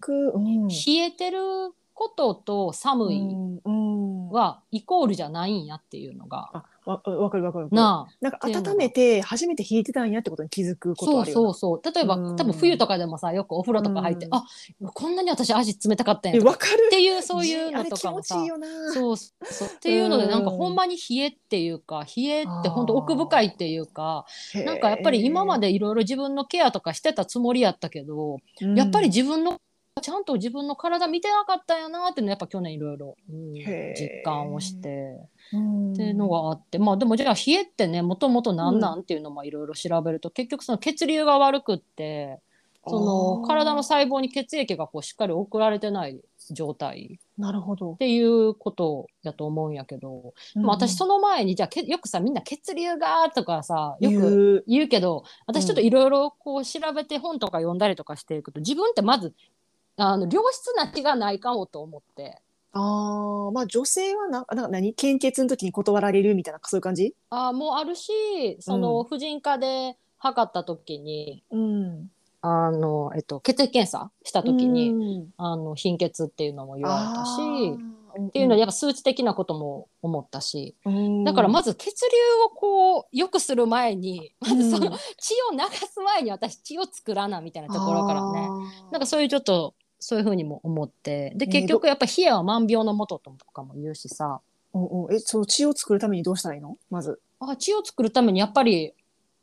えてることと寒いはイコールじゃないんやっていうのが、あわわかるわかる。なあ。なんか温めて初めて冷えてたんやってことに気づくことそうあるよな。そうそう例えば、うん。多分冬とかでもさよくお風呂とか入って、うん。あこんなに私足冷たかったんやわかる。っ。ていうそういうのとかもさ。あれ気持ちいいよな。そう。そう。っていうのでうんなんかほんまに冷えっていうか冷えって本当奥深いっていうかなんかやっぱり今までいろいろ自分のケアとかしてたつもりやったけど、うん。やっぱり自分のちゃんと自分の体見てなかったんやなっていうのやっぱ去年いろいろ実感をして。うん。っていうのがあって。まあでもじゃあ冷えってねもともと何なんっていうのもいろいろ調べると結局その血流が悪くってその体の細胞に血液がこうしっかり送られてない状態。なるほど。っ。ていうことやと思うんやけど、でも私その前にじゃあけよくさみんな血流がとかさよくく言うけど私ちょっといろいろこう調べて本とか読んだりとかしていくと自分ってまずあの良質な気がないかもと思って。ああまあ女性はなな何？献血の時に断られるみたいなそういう感じ？あーもうあるしその婦人科で測った時に、うん。あの、えっと、血液検査した時に、うん。あの貧血っていうのも言われたしっていうのでやっぱ数値的なことも思ったしうん。だからまず血流をこう良くする前にまずそのうん。血を流す前に私血を作らなみたいなところからね。なんかそういうちょっとそういうふうにも思ってでね結局やっぱ冷えは万病のもととかも言うしさうんうんえその血を作るためにどうしたらいいの？まず？あ血を作るためにやっぱり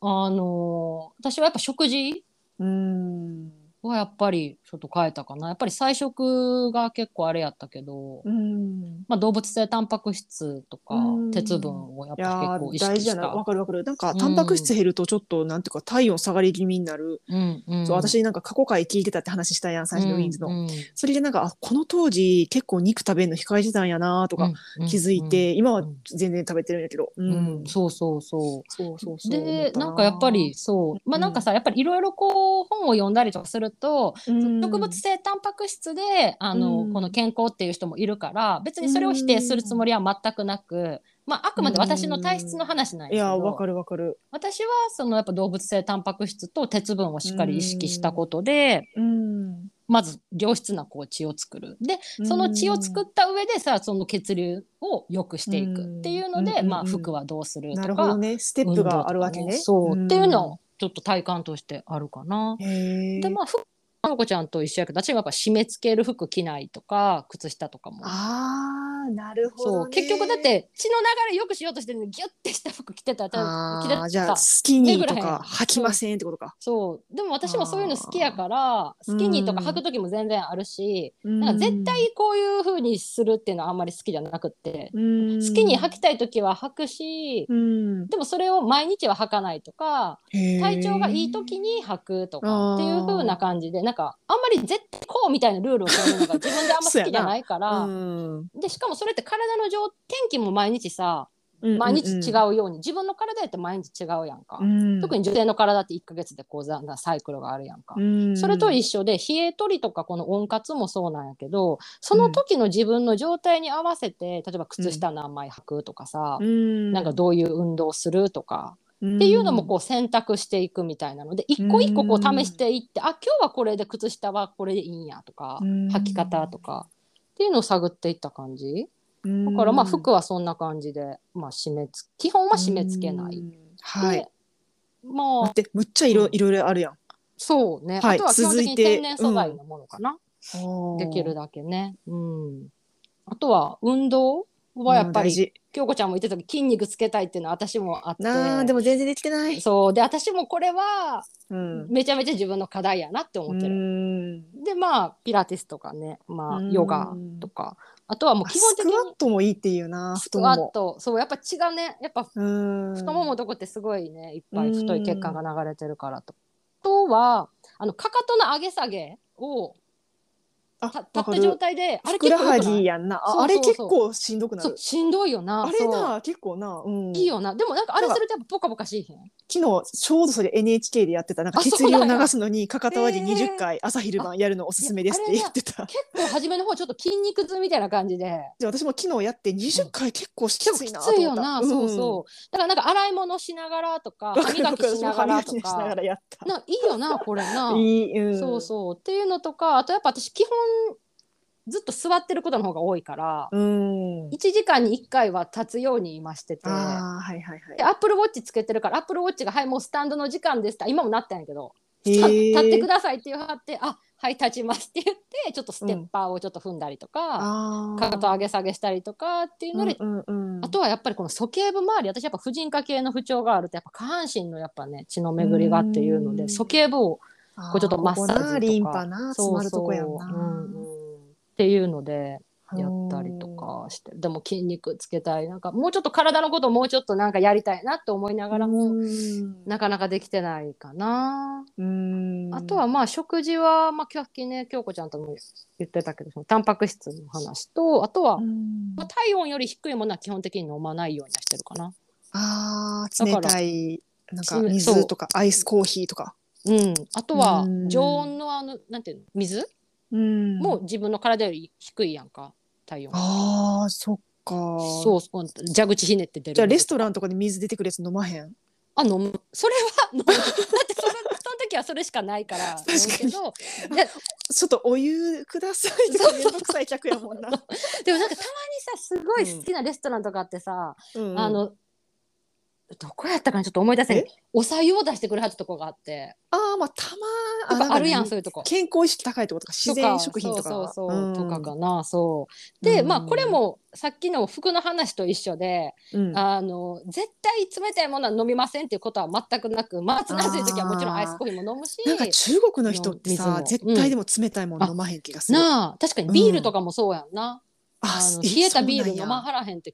あのー私はやっぱ食事うん。はやっぱりちょっと変えたかな。やっぱり菜食が結構あれやったけど、うん。まあ、動物性タンパク質とかうん。鉄分をやっぱ結構ー意識し大事やな。わた。かるわかる。なんかうんタンパク質減るとちょっとなんていうか体温下がり気味になる、うんうん、そう私なんか過去回聞いてたって話したやん最初のウィンズの、うん。うんそれでなんかあこの当時結構肉食べるの控えてたんやなとかうん気づいて、今はうん全然食べてるんやけど、ううん。うんそうそうそう。そうそうそうでなんかやっぱりそう。まあなんかさ、やっぱりいろいろこう本を読んだりとかすると、うん。植物性タンパク質であの、うん。この健康っていう人もいるから別にそれを否定するつもりは全くなく、まあ、あくまで私の体質の話なんいやけど、やわかるわかる、私はそのやっぱ動物性タンパク質と鉄分をしっかり意識したことで、うん、まず良質なこう血を作る。でその血を作った上でさその血流を良くしていくっていうので、うん。まあ、うん。服はどうするとなるほどか、ね。ステップがあるわけね。そう、んっていうのをちょっと体感としてあるかな。でまあ服あの子ちゃんと一緒やけど私はやっぱ締め付ける服着ないとか靴下とかも。あーなるほど、ね、結局だって血の流れよくしようとしてるのにギュッてした服着てたら着てた。あーじゃあらスキニーとか履きませんってことか。そう。でも私もそういうの好きやからスキニーとか履く時も全然あるし、なんか絶対こういう風にするっていうのはあんまり好きじゃなくって、好好きに履きたい時は履くし、うん、でもそれを毎日は履かないとか体体調がいい時に履くとあかーっていう風な感じでなんかあんまり絶対こうみたいなルールを決めるのが自分であんま好きじゃないから、うん。でしかもそれって体の状天気も毎日さ毎日違うように、自分の体やって毎日違うやんか、うん、特に女性の体って1ヶ月でこうざなサイクルがあるやんか。うん、それと一緒で冷え取りとかこの温活もそうなんやけどその時の自分の状態に合わせて例えば靴下何枚履くとかさ、うん、なんかどういう運動するとか、っっていうのもこう選択していくみたいなので一個一個こう試していって、あ今日はこれで靴下はこれでいいんやとか、うん。履き方とかっていうのを探っていった感じ。うん、だからまあ服はそんな感じで、まあ、締めつ基本は締め付けない。うん。はい。でまあ待ってむっちゃいろうん。いろいろあるやん。そうね、はい。あとは基本的に天然素材のものかな。できるだだけね。うん。あとは運動？はやっぱり、京子ちゃんも言ってたけど筋肉つけたいっていうのは私もあって。なあでも全然できてない。そうで私もこれはうん。めちゃめちゃ自分の課題やなって思ってうる。んでまあピラティスとかね、まあうんヨガとか、あとはもう基本的スクワッにトもいいっていうなスクワッ。トそうやっぱ血がねやっぱうん。太もものとこってすごいねいっぱい太い血管が流れてるからと。あとはあのかかとの上げ下げを立った状態であれふくらは結構ああれ結構しんどくなる。しんどいよな。あれな結構な。うん。いいよな。でもなんかあれするとやっぱポカポカしいへん？昨日ちょうどそれ NHK でやってた。なんかあ血流を流すのに かかと割りへー。20回朝昼晩やるのおすすめですって言ってた。結構初めの方ちょっと筋肉痛みたいな感じで。で私も昨日やって20回結構きついなと思った。ついよな、そうそう。だからなんか洗い物しながらとか 歯磨きしながらとか。ないいよなこれな。いい、うん、そうそう。っていうのとかあとやっぱ私基本ずっと座ってることの方が多いから、うん。1時間に1回は立つように今してて。はいはいはいで。アップルウォッチつけてるからアップルウォッチが「はいもうスタンドの時間です」って今もなったんやけど「へ立ってください」って言わはって「あはい立ちます」って言ってちょっとステッパーをちょっと踏んだりとか、あかかと上げ下げしたりとかっていうので、うんうんうん、あとはやっぱりこの鼠径部周り私やっぱ婦人科系の不調があるとやっぱ下半身のやっぱね血の巡りがっていうのうんで鼠径部をこうちょっとマッサージとか。ここなリンパな詰まるとこやんな。うんうん。っていうのでやったりとかして。でも筋肉つけたいな。んかもうちょっと体のこともうちょっとなんかやりたいなって思いながらも、うん。なかなかできてないかな。うん。あとはまあ食事は、まあ、今日ね京子ちゃんとも言ってたけどそのタンパク質の話とあとは、うん。まあ、体温より低いものは基本的に飲まないようにはしてるかな。あー冷たいなんかそう水とかアイスコーヒーとか。うん、あとはうん常温のあのなんていうの？水？うんも自分の体より低いやんか体温。ああそっか。そうそう蛇口ひねって出る。じゃあレストランとかで水出てくるやつ飲まへん？あ飲むそれは飲む だってそれその時はそれしかないから 確かにけどでちょっとお湯くださいとかめんどくさい客やもんな。でもなんかたまにさすごい好きなレストランとかあってさ、うんあのどこやったかなちょっと思い出せん。え？お白湯を出してくれはったとこがあって。ああまあたまとかあるやんそそういうとこ。健康意識高いってことか自然食品とか。そうそうそう、うん。とかかなそう。で、うん。まあこれもさっきの服の話と一緒で、うん。あの絶対冷たいものは飲みませんっていうことは全くなくまあ夏暑い時はもちろんアイスコーヒーも飲むしなんか中国の人ってさ絶対でも冷たいもの飲まへん気がする。なあ確かにビールとかもそうやんな、ああのえ冷えたビール飲まはらへんって、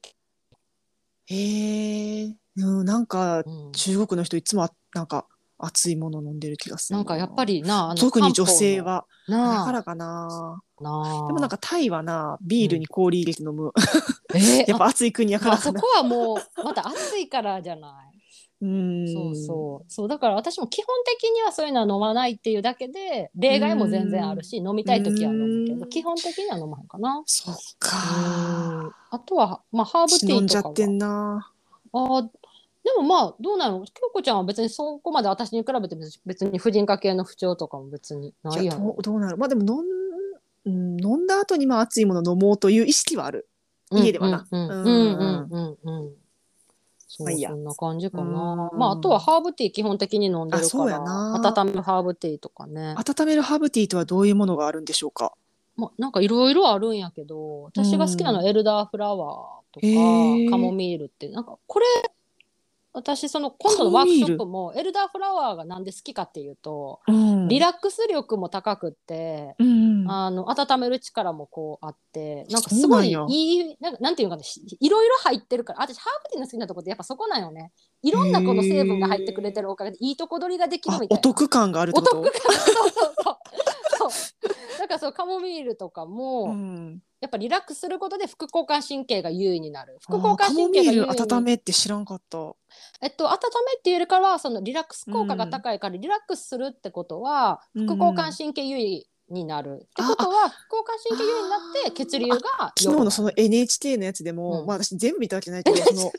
へえ、うん、なんかうん。中国の人いつもあなんか熱いもの飲んでる気がするな。んかやっぱりなあの特に女性は漢方の。なあ。だからかな。なあ。でもなんかタイはなビールに氷入れて飲む、えー やっぱ暑い国やからかな。まあそこはもうまた暑いからじゃない。うん。そうそう。そうだから私も基本的にはそういうのは飲まないっていうだけで例外も全然あるし飲みたい時は飲むけうん。ど基本的には飲まへんかな。そっうかん。あとはまあハーブティ飲んーとかは。じゃってんな。あーでもまあどうなの？京子ちゃんは別にそこまで私に比べて別別に婦人科系の不調とかも別にないいややん。どうどうなる？まあでも飲ん,、うん、飲んだ後にまあ熱いもの飲もうという意識はある。家ではな。うんうんうんうん。そうそんな感じかな。うん。まああとはハーブティー基本的に飲んでるあそうから温めるハーブティーとかね。温めるハーブティーとはどういうものがあるんでしょうか？まあなんかいろいろあるんやけど私が好きなのはエルダーフラワーとか、カモミールって。なんかこれ私その今度のワークショップもエルダーフラワーがなんで好きかっていうと、うん。リラックス力も高くって。うんあの温める力もこうあってなんかすごいいいなんかなんていうのかいろいろ入ってるから私ハーブティーの好きなとこってやっぱそこなんよね。いろんなこの成分が入ってくれてるおかげでいいとこ取りができるあみたいな。お得感があるってこと？お得感そうそうからそうカモミールとかも、うん。やっぱリラックスすることで副交感神経が優位になる。副あ交感神経が優位にル温めって知らんかった。えっと温めっていうよりかはそのリラックス効果が高いから、リラックスするってことはうん。副交感神経優位になる、ってことは副交感神経優位になって血流が昨日のその NHK のやつでも、うん。まあ私全部見たわけないけど その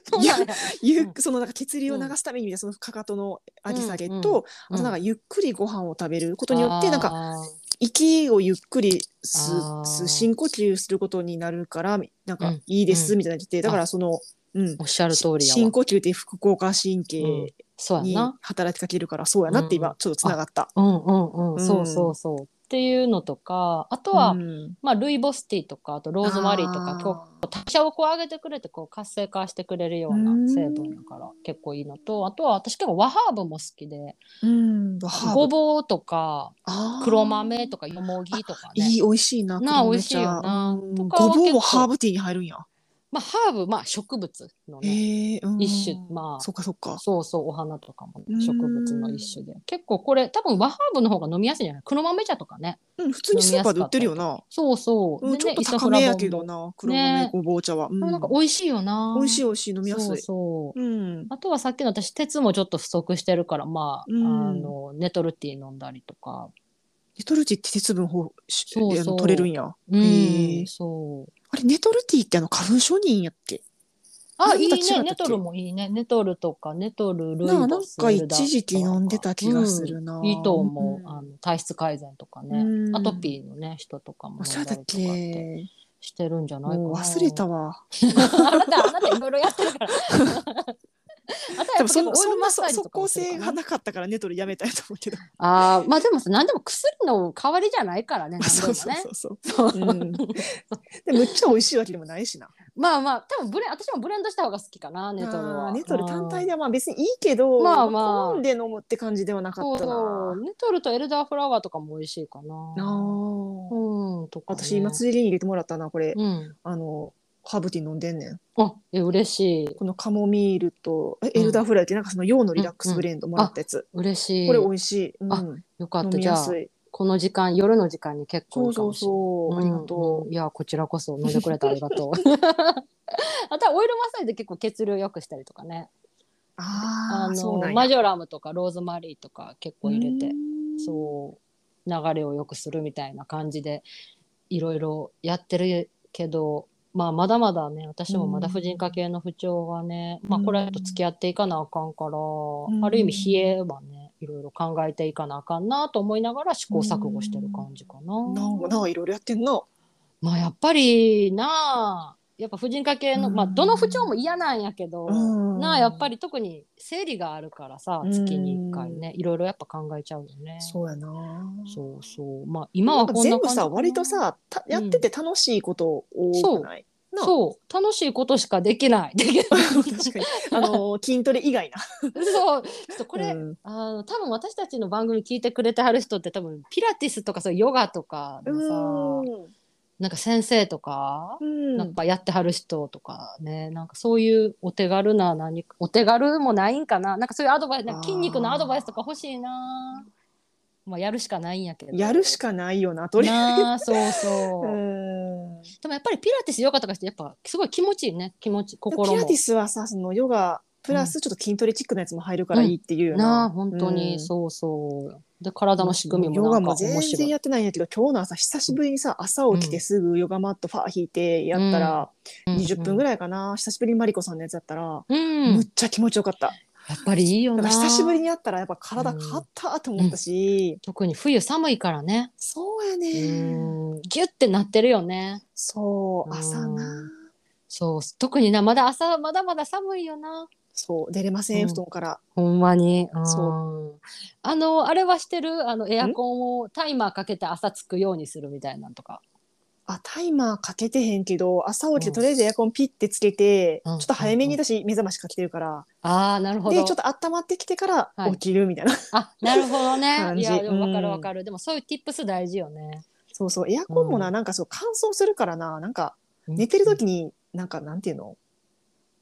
そのなんか血流を流すためにみたいなそのかかとの上げ下げと、うん。うん。あとなんかゆっくりご飯を食べることによってなんかあ息をゆっくりす深呼吸することになるからなんかうん。いいですうん。みたいな言って、だからその、うん。ー、おっしゃる通り深呼吸って副交感神うん。経に働きかけるからそうやなって今ちょっとつながった。うんうんうん、うん。そうそうそうっていうのとかあとは、うん。まあ、ルイボスティーとかあとローズマリーとか代謝をこう上げてくれてこう活性化してくれるような成分だから結構いいのとあとは私結構和ハーブも好きで。うん、ごぼうとか黒豆とかよもぎとかね。いい美味しいな。な美味しいよな。ごぼうもハーブティーに入るんや。まあハーブまあ植物のねへえ、うん。一種まあそっかそっか。そうそうお花とかもうん。植物の一種で。結構これ多分和ハーブの方が飲みやすいんじゃない？黒豆茶とかね。うん、普通にスーパーで売ってるよな。そうそう、うん、ちょっと高めやけどな、黒豆ね。ごぼう茶は。うん。なんか美味しいよな。美味しい美味しい飲みやすい。そうそう。うん。あとはさっきの私鉄もちょっと不足してるからまあ,、うん。あのネトルティー飲んだりとか、ネトルティって鉄分ほしそうそう。取れるんや。うんそう。あれネトルティってあの花粉症にやっけ？あいいね。ネトルもいいね。ネトルとかネトルルイなんか一時期飲んでた気がするな。うん。いいと思う、ん。あの体質改善とかね、うん。アトピーのね人とかも飲んだりと？してるんじゃないかな。忘れたわ。あなたあなたいろいろやってるから でもそんなオイルマッサージとか即効性がなかったからネトルやめたいと思うけど。あーまあでもさ何でも薬の代わりじゃないからね 何でそうそうそう。そう。そう。うん。でむっちゃ美味しいわけでもないしな。まあまあ多分ブレ私もブレンドした方が好きかなネトルあはーネトル単体でではまあ別にいいけど、まあまあ。好んで飲むって感じではなかったな。そうネトルとエルダーフラワーとかも美味しいかな。あー。うんうんとか、ね、私今釣りに入れてもらったなこれ、うん。あのハーブティー飲んでんねんあ、え、嬉しい。このカモミールとえエルダーフライってなんかその洋のリラックスブレンドもらったやつ、嬉しい。これ美味しい、うん、あよかった。じゃあ、この時間、夜の時間に結構そうそうもしれない。そう、ありがとうんいや、こちらこそ飲んでくれてありがとう。あとはオイルマッサージで結構血流良くしたりとかね。うあああそうなんやのマジョラムとかローズマリーとか結構入れてう、んそう流れを良くするみたいな感じでいろいろやってるけど、まあまだまだね私もまだ婦人科系の不調がね、まあこれと付き合っていかなあかんから、ん。ある意味冷えはねいろいろ考えていかなあかんなと思いながら試行錯誤してる感じかな。なんかなんかいろいろやってんなまあやっぱりなあやっぱ婦人科系の、うん。まあどの不調も嫌なんやけど、うん。なあやっぱり特に生理があるからさうん。月に1回ねいろいろやっぱ考えちゃうよね。そうやな。そうそう。まあ今はこんな全部感じかな。さ割とさたやってて楽しいこと多くない、なそう。楽しいことしかできない。できない確かに。あの筋トレ以外な。そう。ちょっとこれ、うん。あの多分私たちの番組聞いてくれてはる人って多分ピラティスとかそうヨガとかのさなんか先生とかうん。なんかやってはる人とかね、なんかそういうお手軽な何かお手軽もないんかな。なんかそういうアドバイス筋肉のアドバイスとか欲しいな。まあやるしかないんやけど。やるしかないよなとりあなあそうえそう、ず うん。でもやっぱりピラティスヨガとかしてやっぱすごい気持ちいいね。気持ち心も。ピラティスはさそのヨガプラスちょっと筋トレチックなやつも入るからいいっていうよな、なあ本当に、うん。そうそうで体の仕組みもヨガなんか面も全然やってないんやけど今日の朝久しぶりにさ朝起きてすぐヨガマットファー引いてやったら、20分ぐらい、かな、久しぶりにマリコさんのやつやったら、うん、むっちゃ気持ちよかった。やっぱりいいよな。久しぶりにやったらやっぱ体変わったと思ったし、特に冬寒いからね。そうやうね、ん。ギュッてなってるよね。そううん。朝な。そう特になまだ朝まだまだ寒いよなそう出れません、うん。布団から。ほんまに。そあの、あれはしてる？あの、エアコンをタイマーかけて朝つくようにするみたいなんとか。あタイマーかけてへんけど朝起きうんてとりあえずエアコンピッてつけて、うん。ちょっと早めに私目覚ましかけてるから、ああ、なるほど。でちょっと温まってきてからはい。起きるみたいな、あ、なるほどね。感じ。いや、でもわかるうんわかる。でもそういう tips 大事よね。そうそう。エアコンもな、うん。なんかそう乾燥するからな。なんか寝てる時になんかなんていうの？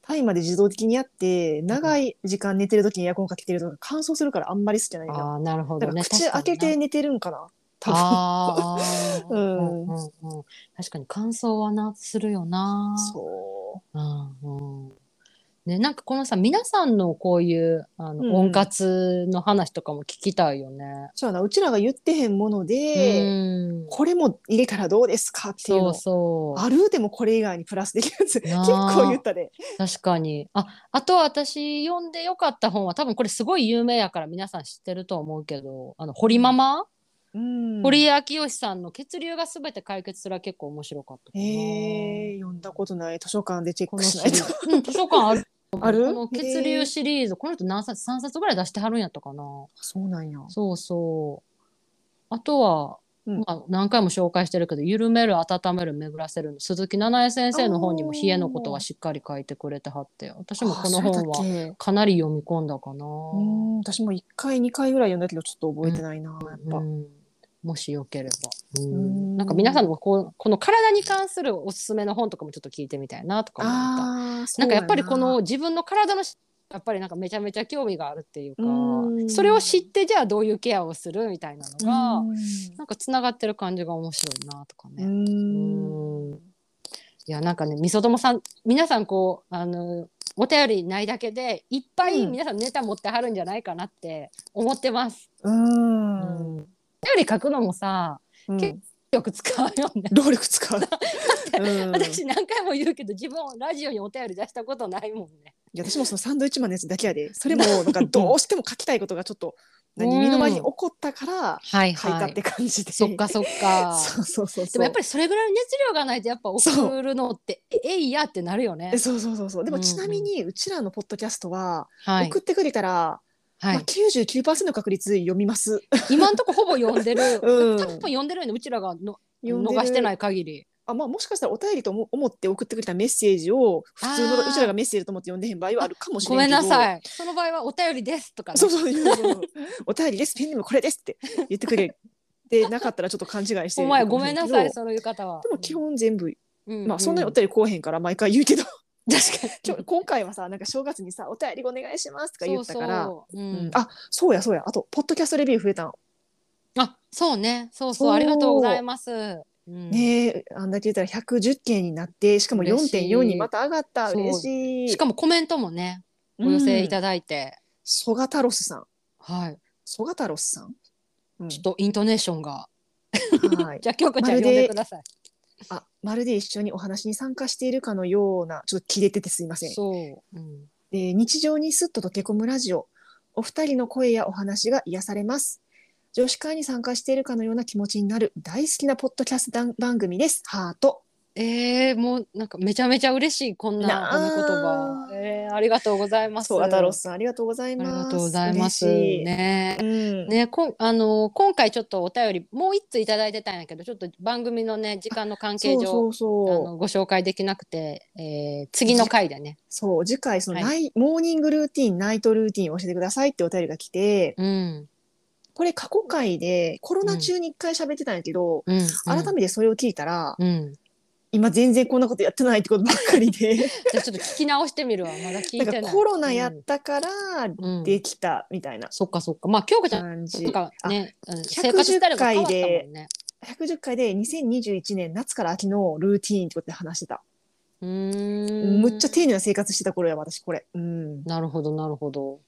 タイマーで自動的にやって長い時間寝てる時にエアコンかけてると乾燥するからあんまり好きじゃないな。ああ、なるほどね。だから口開けて寝てるんかな多分。ああ、ううんんうんうん。確かに乾燥はな、するよな。そう。うんうんね、なんかこのさ皆さんのこういうあの、うん。温活の話とかも聞きたいよね。そうやなうちらが言ってへんもので、うん。これも入れたらどうですかっていうの。そうそう。あるでもこれ以外にプラスできるやつ。結なあ。構言ったで。確かに。ああとは私読んでよかった本は多分これすごい有名やから皆さん知ってると思うけどあの堀ママ、うん、堀江明義さんの「血流がすべて解決する」は結構面白かったかえ読んだことない。図書館でチェッこのクしないと。うん、図書館あるある？この血流シリーズこの人何冊3冊ぐらい出してはるんやったかな。そうなんや。そうそう。あとは、うんまあ、何回も紹介してるけど「緩める温める巡らせる」の鈴木奈々江先生の本にも冷えのことはしっかり書いてくれてはって私もこのあ本はかなり読み込んだかな。うん私も1回2回ぐらい読んだけどちょっと覚えてないな、やっぱ。うんもしよければ、なんか皆さんのこうこの体に関するおすすめの本とかもちょっと聞いてみたいなとか思った。なんかやっぱりこの自分の体のしやっぱりなんかめちゃめちゃ興味があるっていうかうん。それを知ってじゃあどういうケアをするみたいなのが、うん。なんかつながってる感じが面白いなとかね。いやなんかねみそともさん皆さんこうあのお便りないだけでいっぱいうん。皆さんネタ持ってはるんじゃないかなって思ってます。うん。うん。お便り書くのもさうん。結よく使うよね。労力使う。うん。私何回も言うけど自分ラジオにお便り出したことないもんね。いや私もそのサンドイッチマンのやつだけやで。それもなんかどうしても書きたいことがちょっと何うん。身の回りに起こったからはい書いたって感じで、そっかそっか。そうそうそうそう。でもやっぱりそれぐらいの熱量がないとやっぱ送るのってええいやってなるよね。え。そうそうそうそう。でもうんちなみにうちらのポッドキャストははい。送ってくれたら、はいまあ、99%の確率読みます。今んとこほぼ読んでる。うん多分読んでるよねうちらがの読んでる逃してない限り。あまあ、もしかしたらお便りと思思って送ってくれたメッセージを普通のうちらがメッセージと思って読んでへん場合はあるかもしれごめんないけどなさい。その場合はお便りですとかね。そうそう言うそうお便りですペンネームこれですって言ってくれ でなかったらちょっと勘違いしておる前ごめんなさいでそういう方は。も基本全部、うん、まあそんなにおう便りこうへんから毎回言うけど 確かに。ちょ 今回はさなんか正月にさ「お便りお願いします」とか言ったから。そうそう。ん。ん。あそうやそうや。あとポッドキャストレビュー増えたんあそうね。そうそう。そう。ありがとうございます。うん。ねえあんだけ言ったら110件になってしかも嬉しい。4.4にまた上がった。そう。嬉しい。しかもコメントもねお寄せいただいて、ソガタロスさん。はい。ソガタロスさん、うん。ちょっとイントネーションが。はい。じゃあ京子ちゃんまるで呼んでください。あまるで一緒にお話に参加しているかのようなちょっと切れててすいません。そう、うん、で日常にすっと溶け込むラジオ。お二人の声やお話が癒されます。女子会に参加しているかのような気持ちになる大好きなポッドキャスト番組です。ハートえー、もうなんかめちゃめちゃ嬉しいこんな褒め言葉、えー、ありがとうございます。アタロスさんありがとうございありますがとうございます。ね。うん。ねこんあの今回ちょっとお便りもう一ついただいてたんやけどちょっと番組のね時間の関係上そうあのご紹介できなくて、えー次の回でね。そう次回そのはい。モーニングルーティンナイトルーティンを教えてくださいってお便りが来てうん。これ過去回でコロナ中に一回喋ってたんやけど、うん、改めてそれを聞いたら、うん、今全然こんなことやってないってことばっかりで。じゃあちょっと聞き直してみるわ。まだ聞いてない。かコロナやったからうんできたみたいな。そっかそっか。まあ京子ちゃんとかねうん110生活スタイルが変わったもんね。110回で2021年夏から秋のルーティーンってことで話してた、うーん。むっちゃ丁寧な生活してた頃や私これ、うん、なるほどなるほど。うん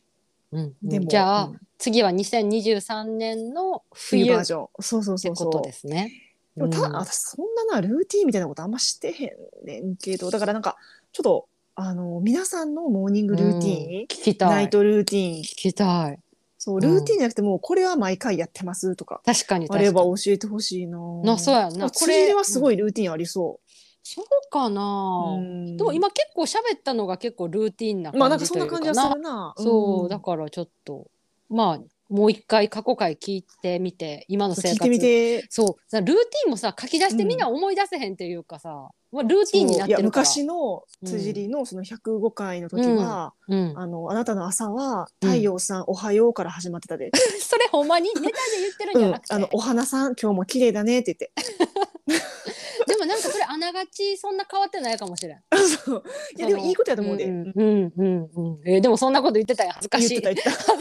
うん。でもじゃあ、うん。次は2023年の冬バージョン。そうそうてそうそう。ことですね。でもた、うん。私そんななルーティーンみたいなことあんましてへんねんけどだからなんかちょっとあの皆さんのモーニングルーティーン、うん。聞きたい。ナイトルーティーン。聞きたい。そうルーティーンじゃなくてもうこれは毎回やってますとか確かにあれば。教えてほしいな。なそうやんなあこれはすごいルーティーンありそそうかう、な、うん。でも今結構喋ったのが結構ルーティンなまあなんかそん感じというかな感じはするな。そう、ん。だからちょっと。まあもう一回過去回聞いてみて今の生活。そう聞いてみて。そう。さルーティンもさ書き出してみんな思い出せへんっていうかさ、まあ、ルーティンになってる昔の辻りのその105回の時は、うん、あのあなたの朝は太陽さん、おはようから始まってたで、それほんまにネタで言ってるんうんじゃなくて、あのお花さん今日も綺麗だねって言って。でもなんかそれあながちそんな変わってないかもしれん。そう。いやでもいいことやと思うで、うんうんうんうん。えーでもそんなこと言ってたや。ん恥ずか言っしいてた言ってた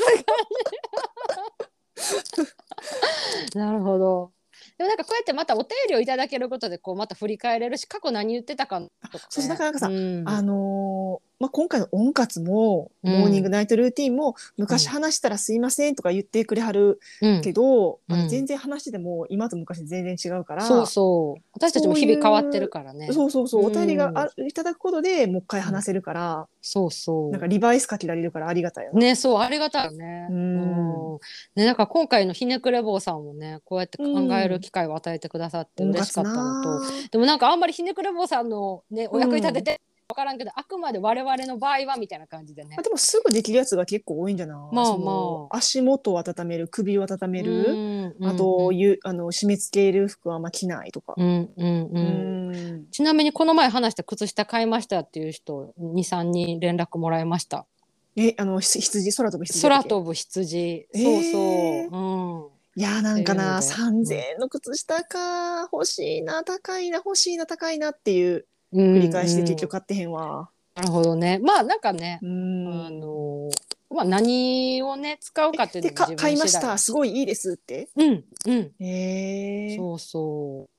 なるほど。でもなんかこうやってまたお便りをいただけることでこうまた振り返れるし過去何言ってたかとか、ね、そうそうだからなんかさうんあのーまあ、今回の温活も、うんモーニングナイトルーティンも昔話したらすいませんとか言ってくれはるうん。けど、うん。あの全然話してても今と昔全然違うから、そうそう。私たちも日々変わってるからね。そうそうそう。お便りうんがあいただくことでもう一回話せるから、そうそう。なんかリバイスかけられるからありがたいよね。ねそうありがたいよね。うん。うん。ねなんか今回のひねくれ坊さんもねこうやって考える機会を与えてくださって嬉しかったのと、でもなんかあんまりひねくれ坊さんのねお役に立てて分からんけど、あくまで我々の場合はみたいな感じでね。あ。でもすぐできるやつが結構多いんじゃない、まあま足元を温める首を温める、うんあと、ゆあの締め付ける服はあんま着ないとか。うんうんうん。うん。ちなみにこの前話した靴下買いましたっていう人23人連絡もらいました。えあのひ羊？空飛ぶ羊空飛ぶ羊、えー。そうそう、いやーなんかなっていうので。3000円の靴下か。欲しいな高いな欲しいな高いなっていううん、繰り返して結うん局買ってへんわ。なるほどね。まあなんかね、うん。あのまあ何をね使うかっていうでかのも自分買いました。すごいいいですって？うんうん。へえそうそう。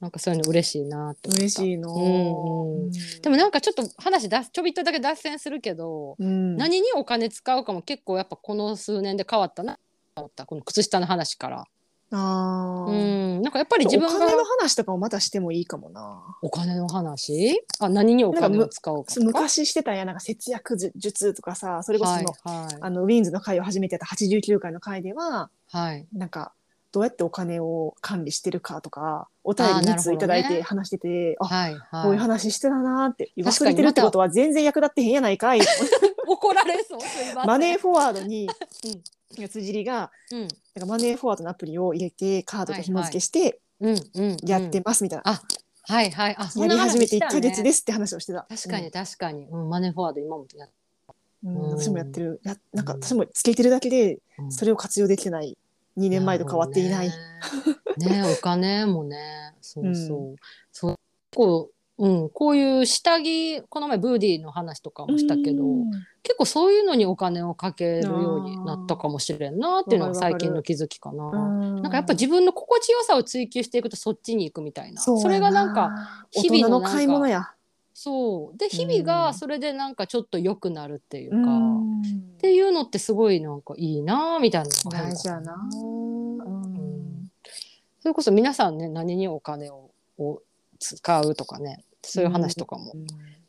なんかそういうの嬉しいなって思った。嬉しいの。うんうん。でもなんかちょっと話だちょびっとだけ脱線するけど、うん、何にお金使うかも結構やっぱこの数年で変わったなと思った。この靴下の話から。あー。うん。なんかやっぱり自分がお金の話とかもまたしてもいいかもな。お金の話？あ何にお金を使うかとか？昔してたんやなんか節約術とかさそれこそその,、はいあのウィンズの会を初めてた89回の回でははい。なんかどうやってお金を管理してるかとかお便り2あーなるほどね。通いただいて話しててあ,、はいはい。こういう話してたなーって確かに忘れてるってことは全然役立ってへんやないかい 怒られそうすいませんマネーフォワードに、辻りがうんなんかマネーフォワードのアプリを入れてカードと紐付けしてうんうんやってますみたいな、あはいはい。あそやり始めて1話したね。ヶ月ですって話をしてた。確かに確かに、うん、マネーフォワード今もやっうん、うん私もやってる。やなんかうん私もつけてるだけでうん。それを活用できてない。2年前と変わっていない。ね。ねお金もね。そうそう、そうこう、うん、こういう下着この前ブーディーの話とかもしたけど、うん。結構そういうのにお金をかけるようになったかもしれんなっていうのが最近の気づきかな。うん。なんかやっぱ自分の心地よさを追求していくとそっちに行くみたいな。それがなんか日々の買い物や。そう。で日々がそれでなんかちょっと良くなるっていうか、うん。っていうのってすごいなんかいいなみたいな大事やな。それこそ皆さんね何にお金をを使うとかねそういう話とかも、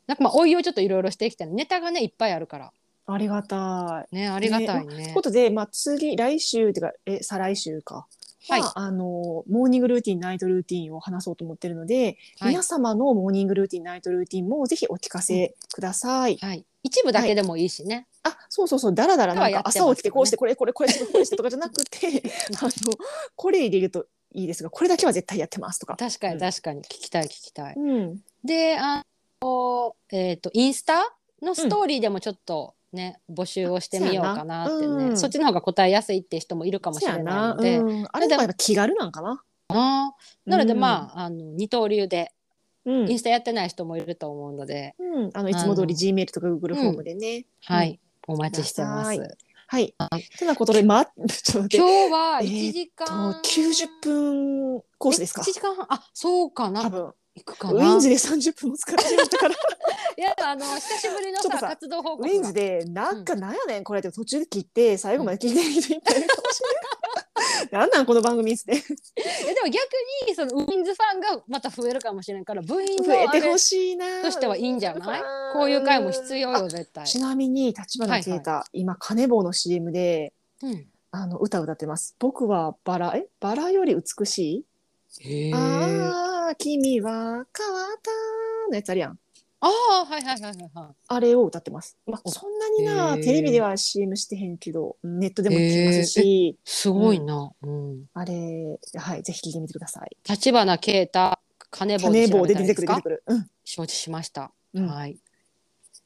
なんかまあおいをちょっといろいろしてきてネタがねいっぱいあるからありがたい。ねありがたいね。ということで、まあ、次来週っていうかえ再来週か。はいまあ、あのモーニングルーティンナイトルーティンを話そうと思ってるので、はい皆様のモーニングルーティンナイトルーティンもぜひお聞かせください。はい、一部だけでもいいしね。あそうそうそうだらだらなんか朝起きてこうしてこれこれこれしてこれしてとかじゃなくて あのこれ入れるといいですがこれだけは絶対やってますとか。確かうんに確かに聞きたい聞きたい。うん、であのえっ、とインスタのストーリーでもちょっとね、募集をしてみようかなってねそうん。そっちの方が答えやすいって人もいるかもしれないので、うん、あれでもやっぱ気軽なんかな。ななのでうん。まあ,、あの二刀流でうん。インスタやってない人もいると思うので、うん、あのいつも通り G メールとか Google フォームでね。はい、お待ちしてます。はい。とい。うことで、ま、ちょっと待って。今日は1時と間、90分コースですか？1。時間半。あそうかな。多分行くかなウィンズで30分も使ってしまったから。いやあの久しぶりのささ活動報ウ告がィンズでなんかなんやねんこれって途中で切って最後まで聞いてる人いっぱいいるかもしれない。なんなんこの番組っつって えでも逆にそのウィンズファンがまた増えるかもしれんから部員の増えてあれほしいな。としてはいいんじゃない？うんこういう回も必要よ絶対。ちなみに立花啓太、今カネボウの CM でうんあの歌歌ってます。僕はバラえ？バラより美しい？へーああ君は変わったのやつあるやん。ああはいはいはいはいはあれを歌ってます。まあ、おそんなにな、テレビでは CM してへんけど、ネットでも聞きますし、すごいな。うん。あれ、はい、ぜひ聞いてみてください。立花啓太金棒種棒で出てくる出てくる。うん。承知しました。うんはい。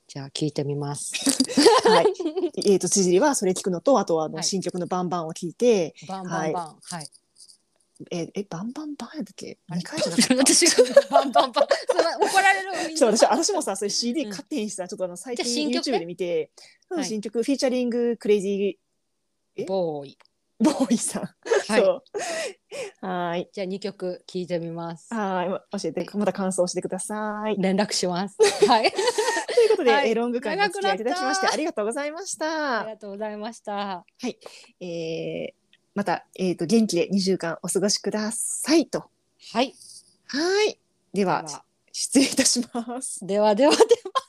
じゃあ聞いてみます。はい。えっ、と、辻りはそれ聞くのと、あとはあの、はい新曲のバンバンを聞いて、バンバンバン。はい。え、え、バンバンバンやったっけ？あれ ?2 回じゃなかった？私がバンバンバン。それ怒られる。ちょっと私、私もさ、それ CD うん買ってへんしさ、ちょっとあの、最じゃあ近新曲ね YouTube で見て、うんはい新曲、フィーチャリングクレイジえ？ボーイ。ーボーイさん。はい。そう。はーい。じゃあ二曲聞いてみます。はーい。教えて、また感想してください。連絡します。はい。ということで、はいえーロング間にお付き合いいただきまして長くなったありがとうございましあたり。がとうございました。えーまた、えー、と元気で2週間お過ごしくださいと。はい。はい。ではでは失礼いたします。ではではでは。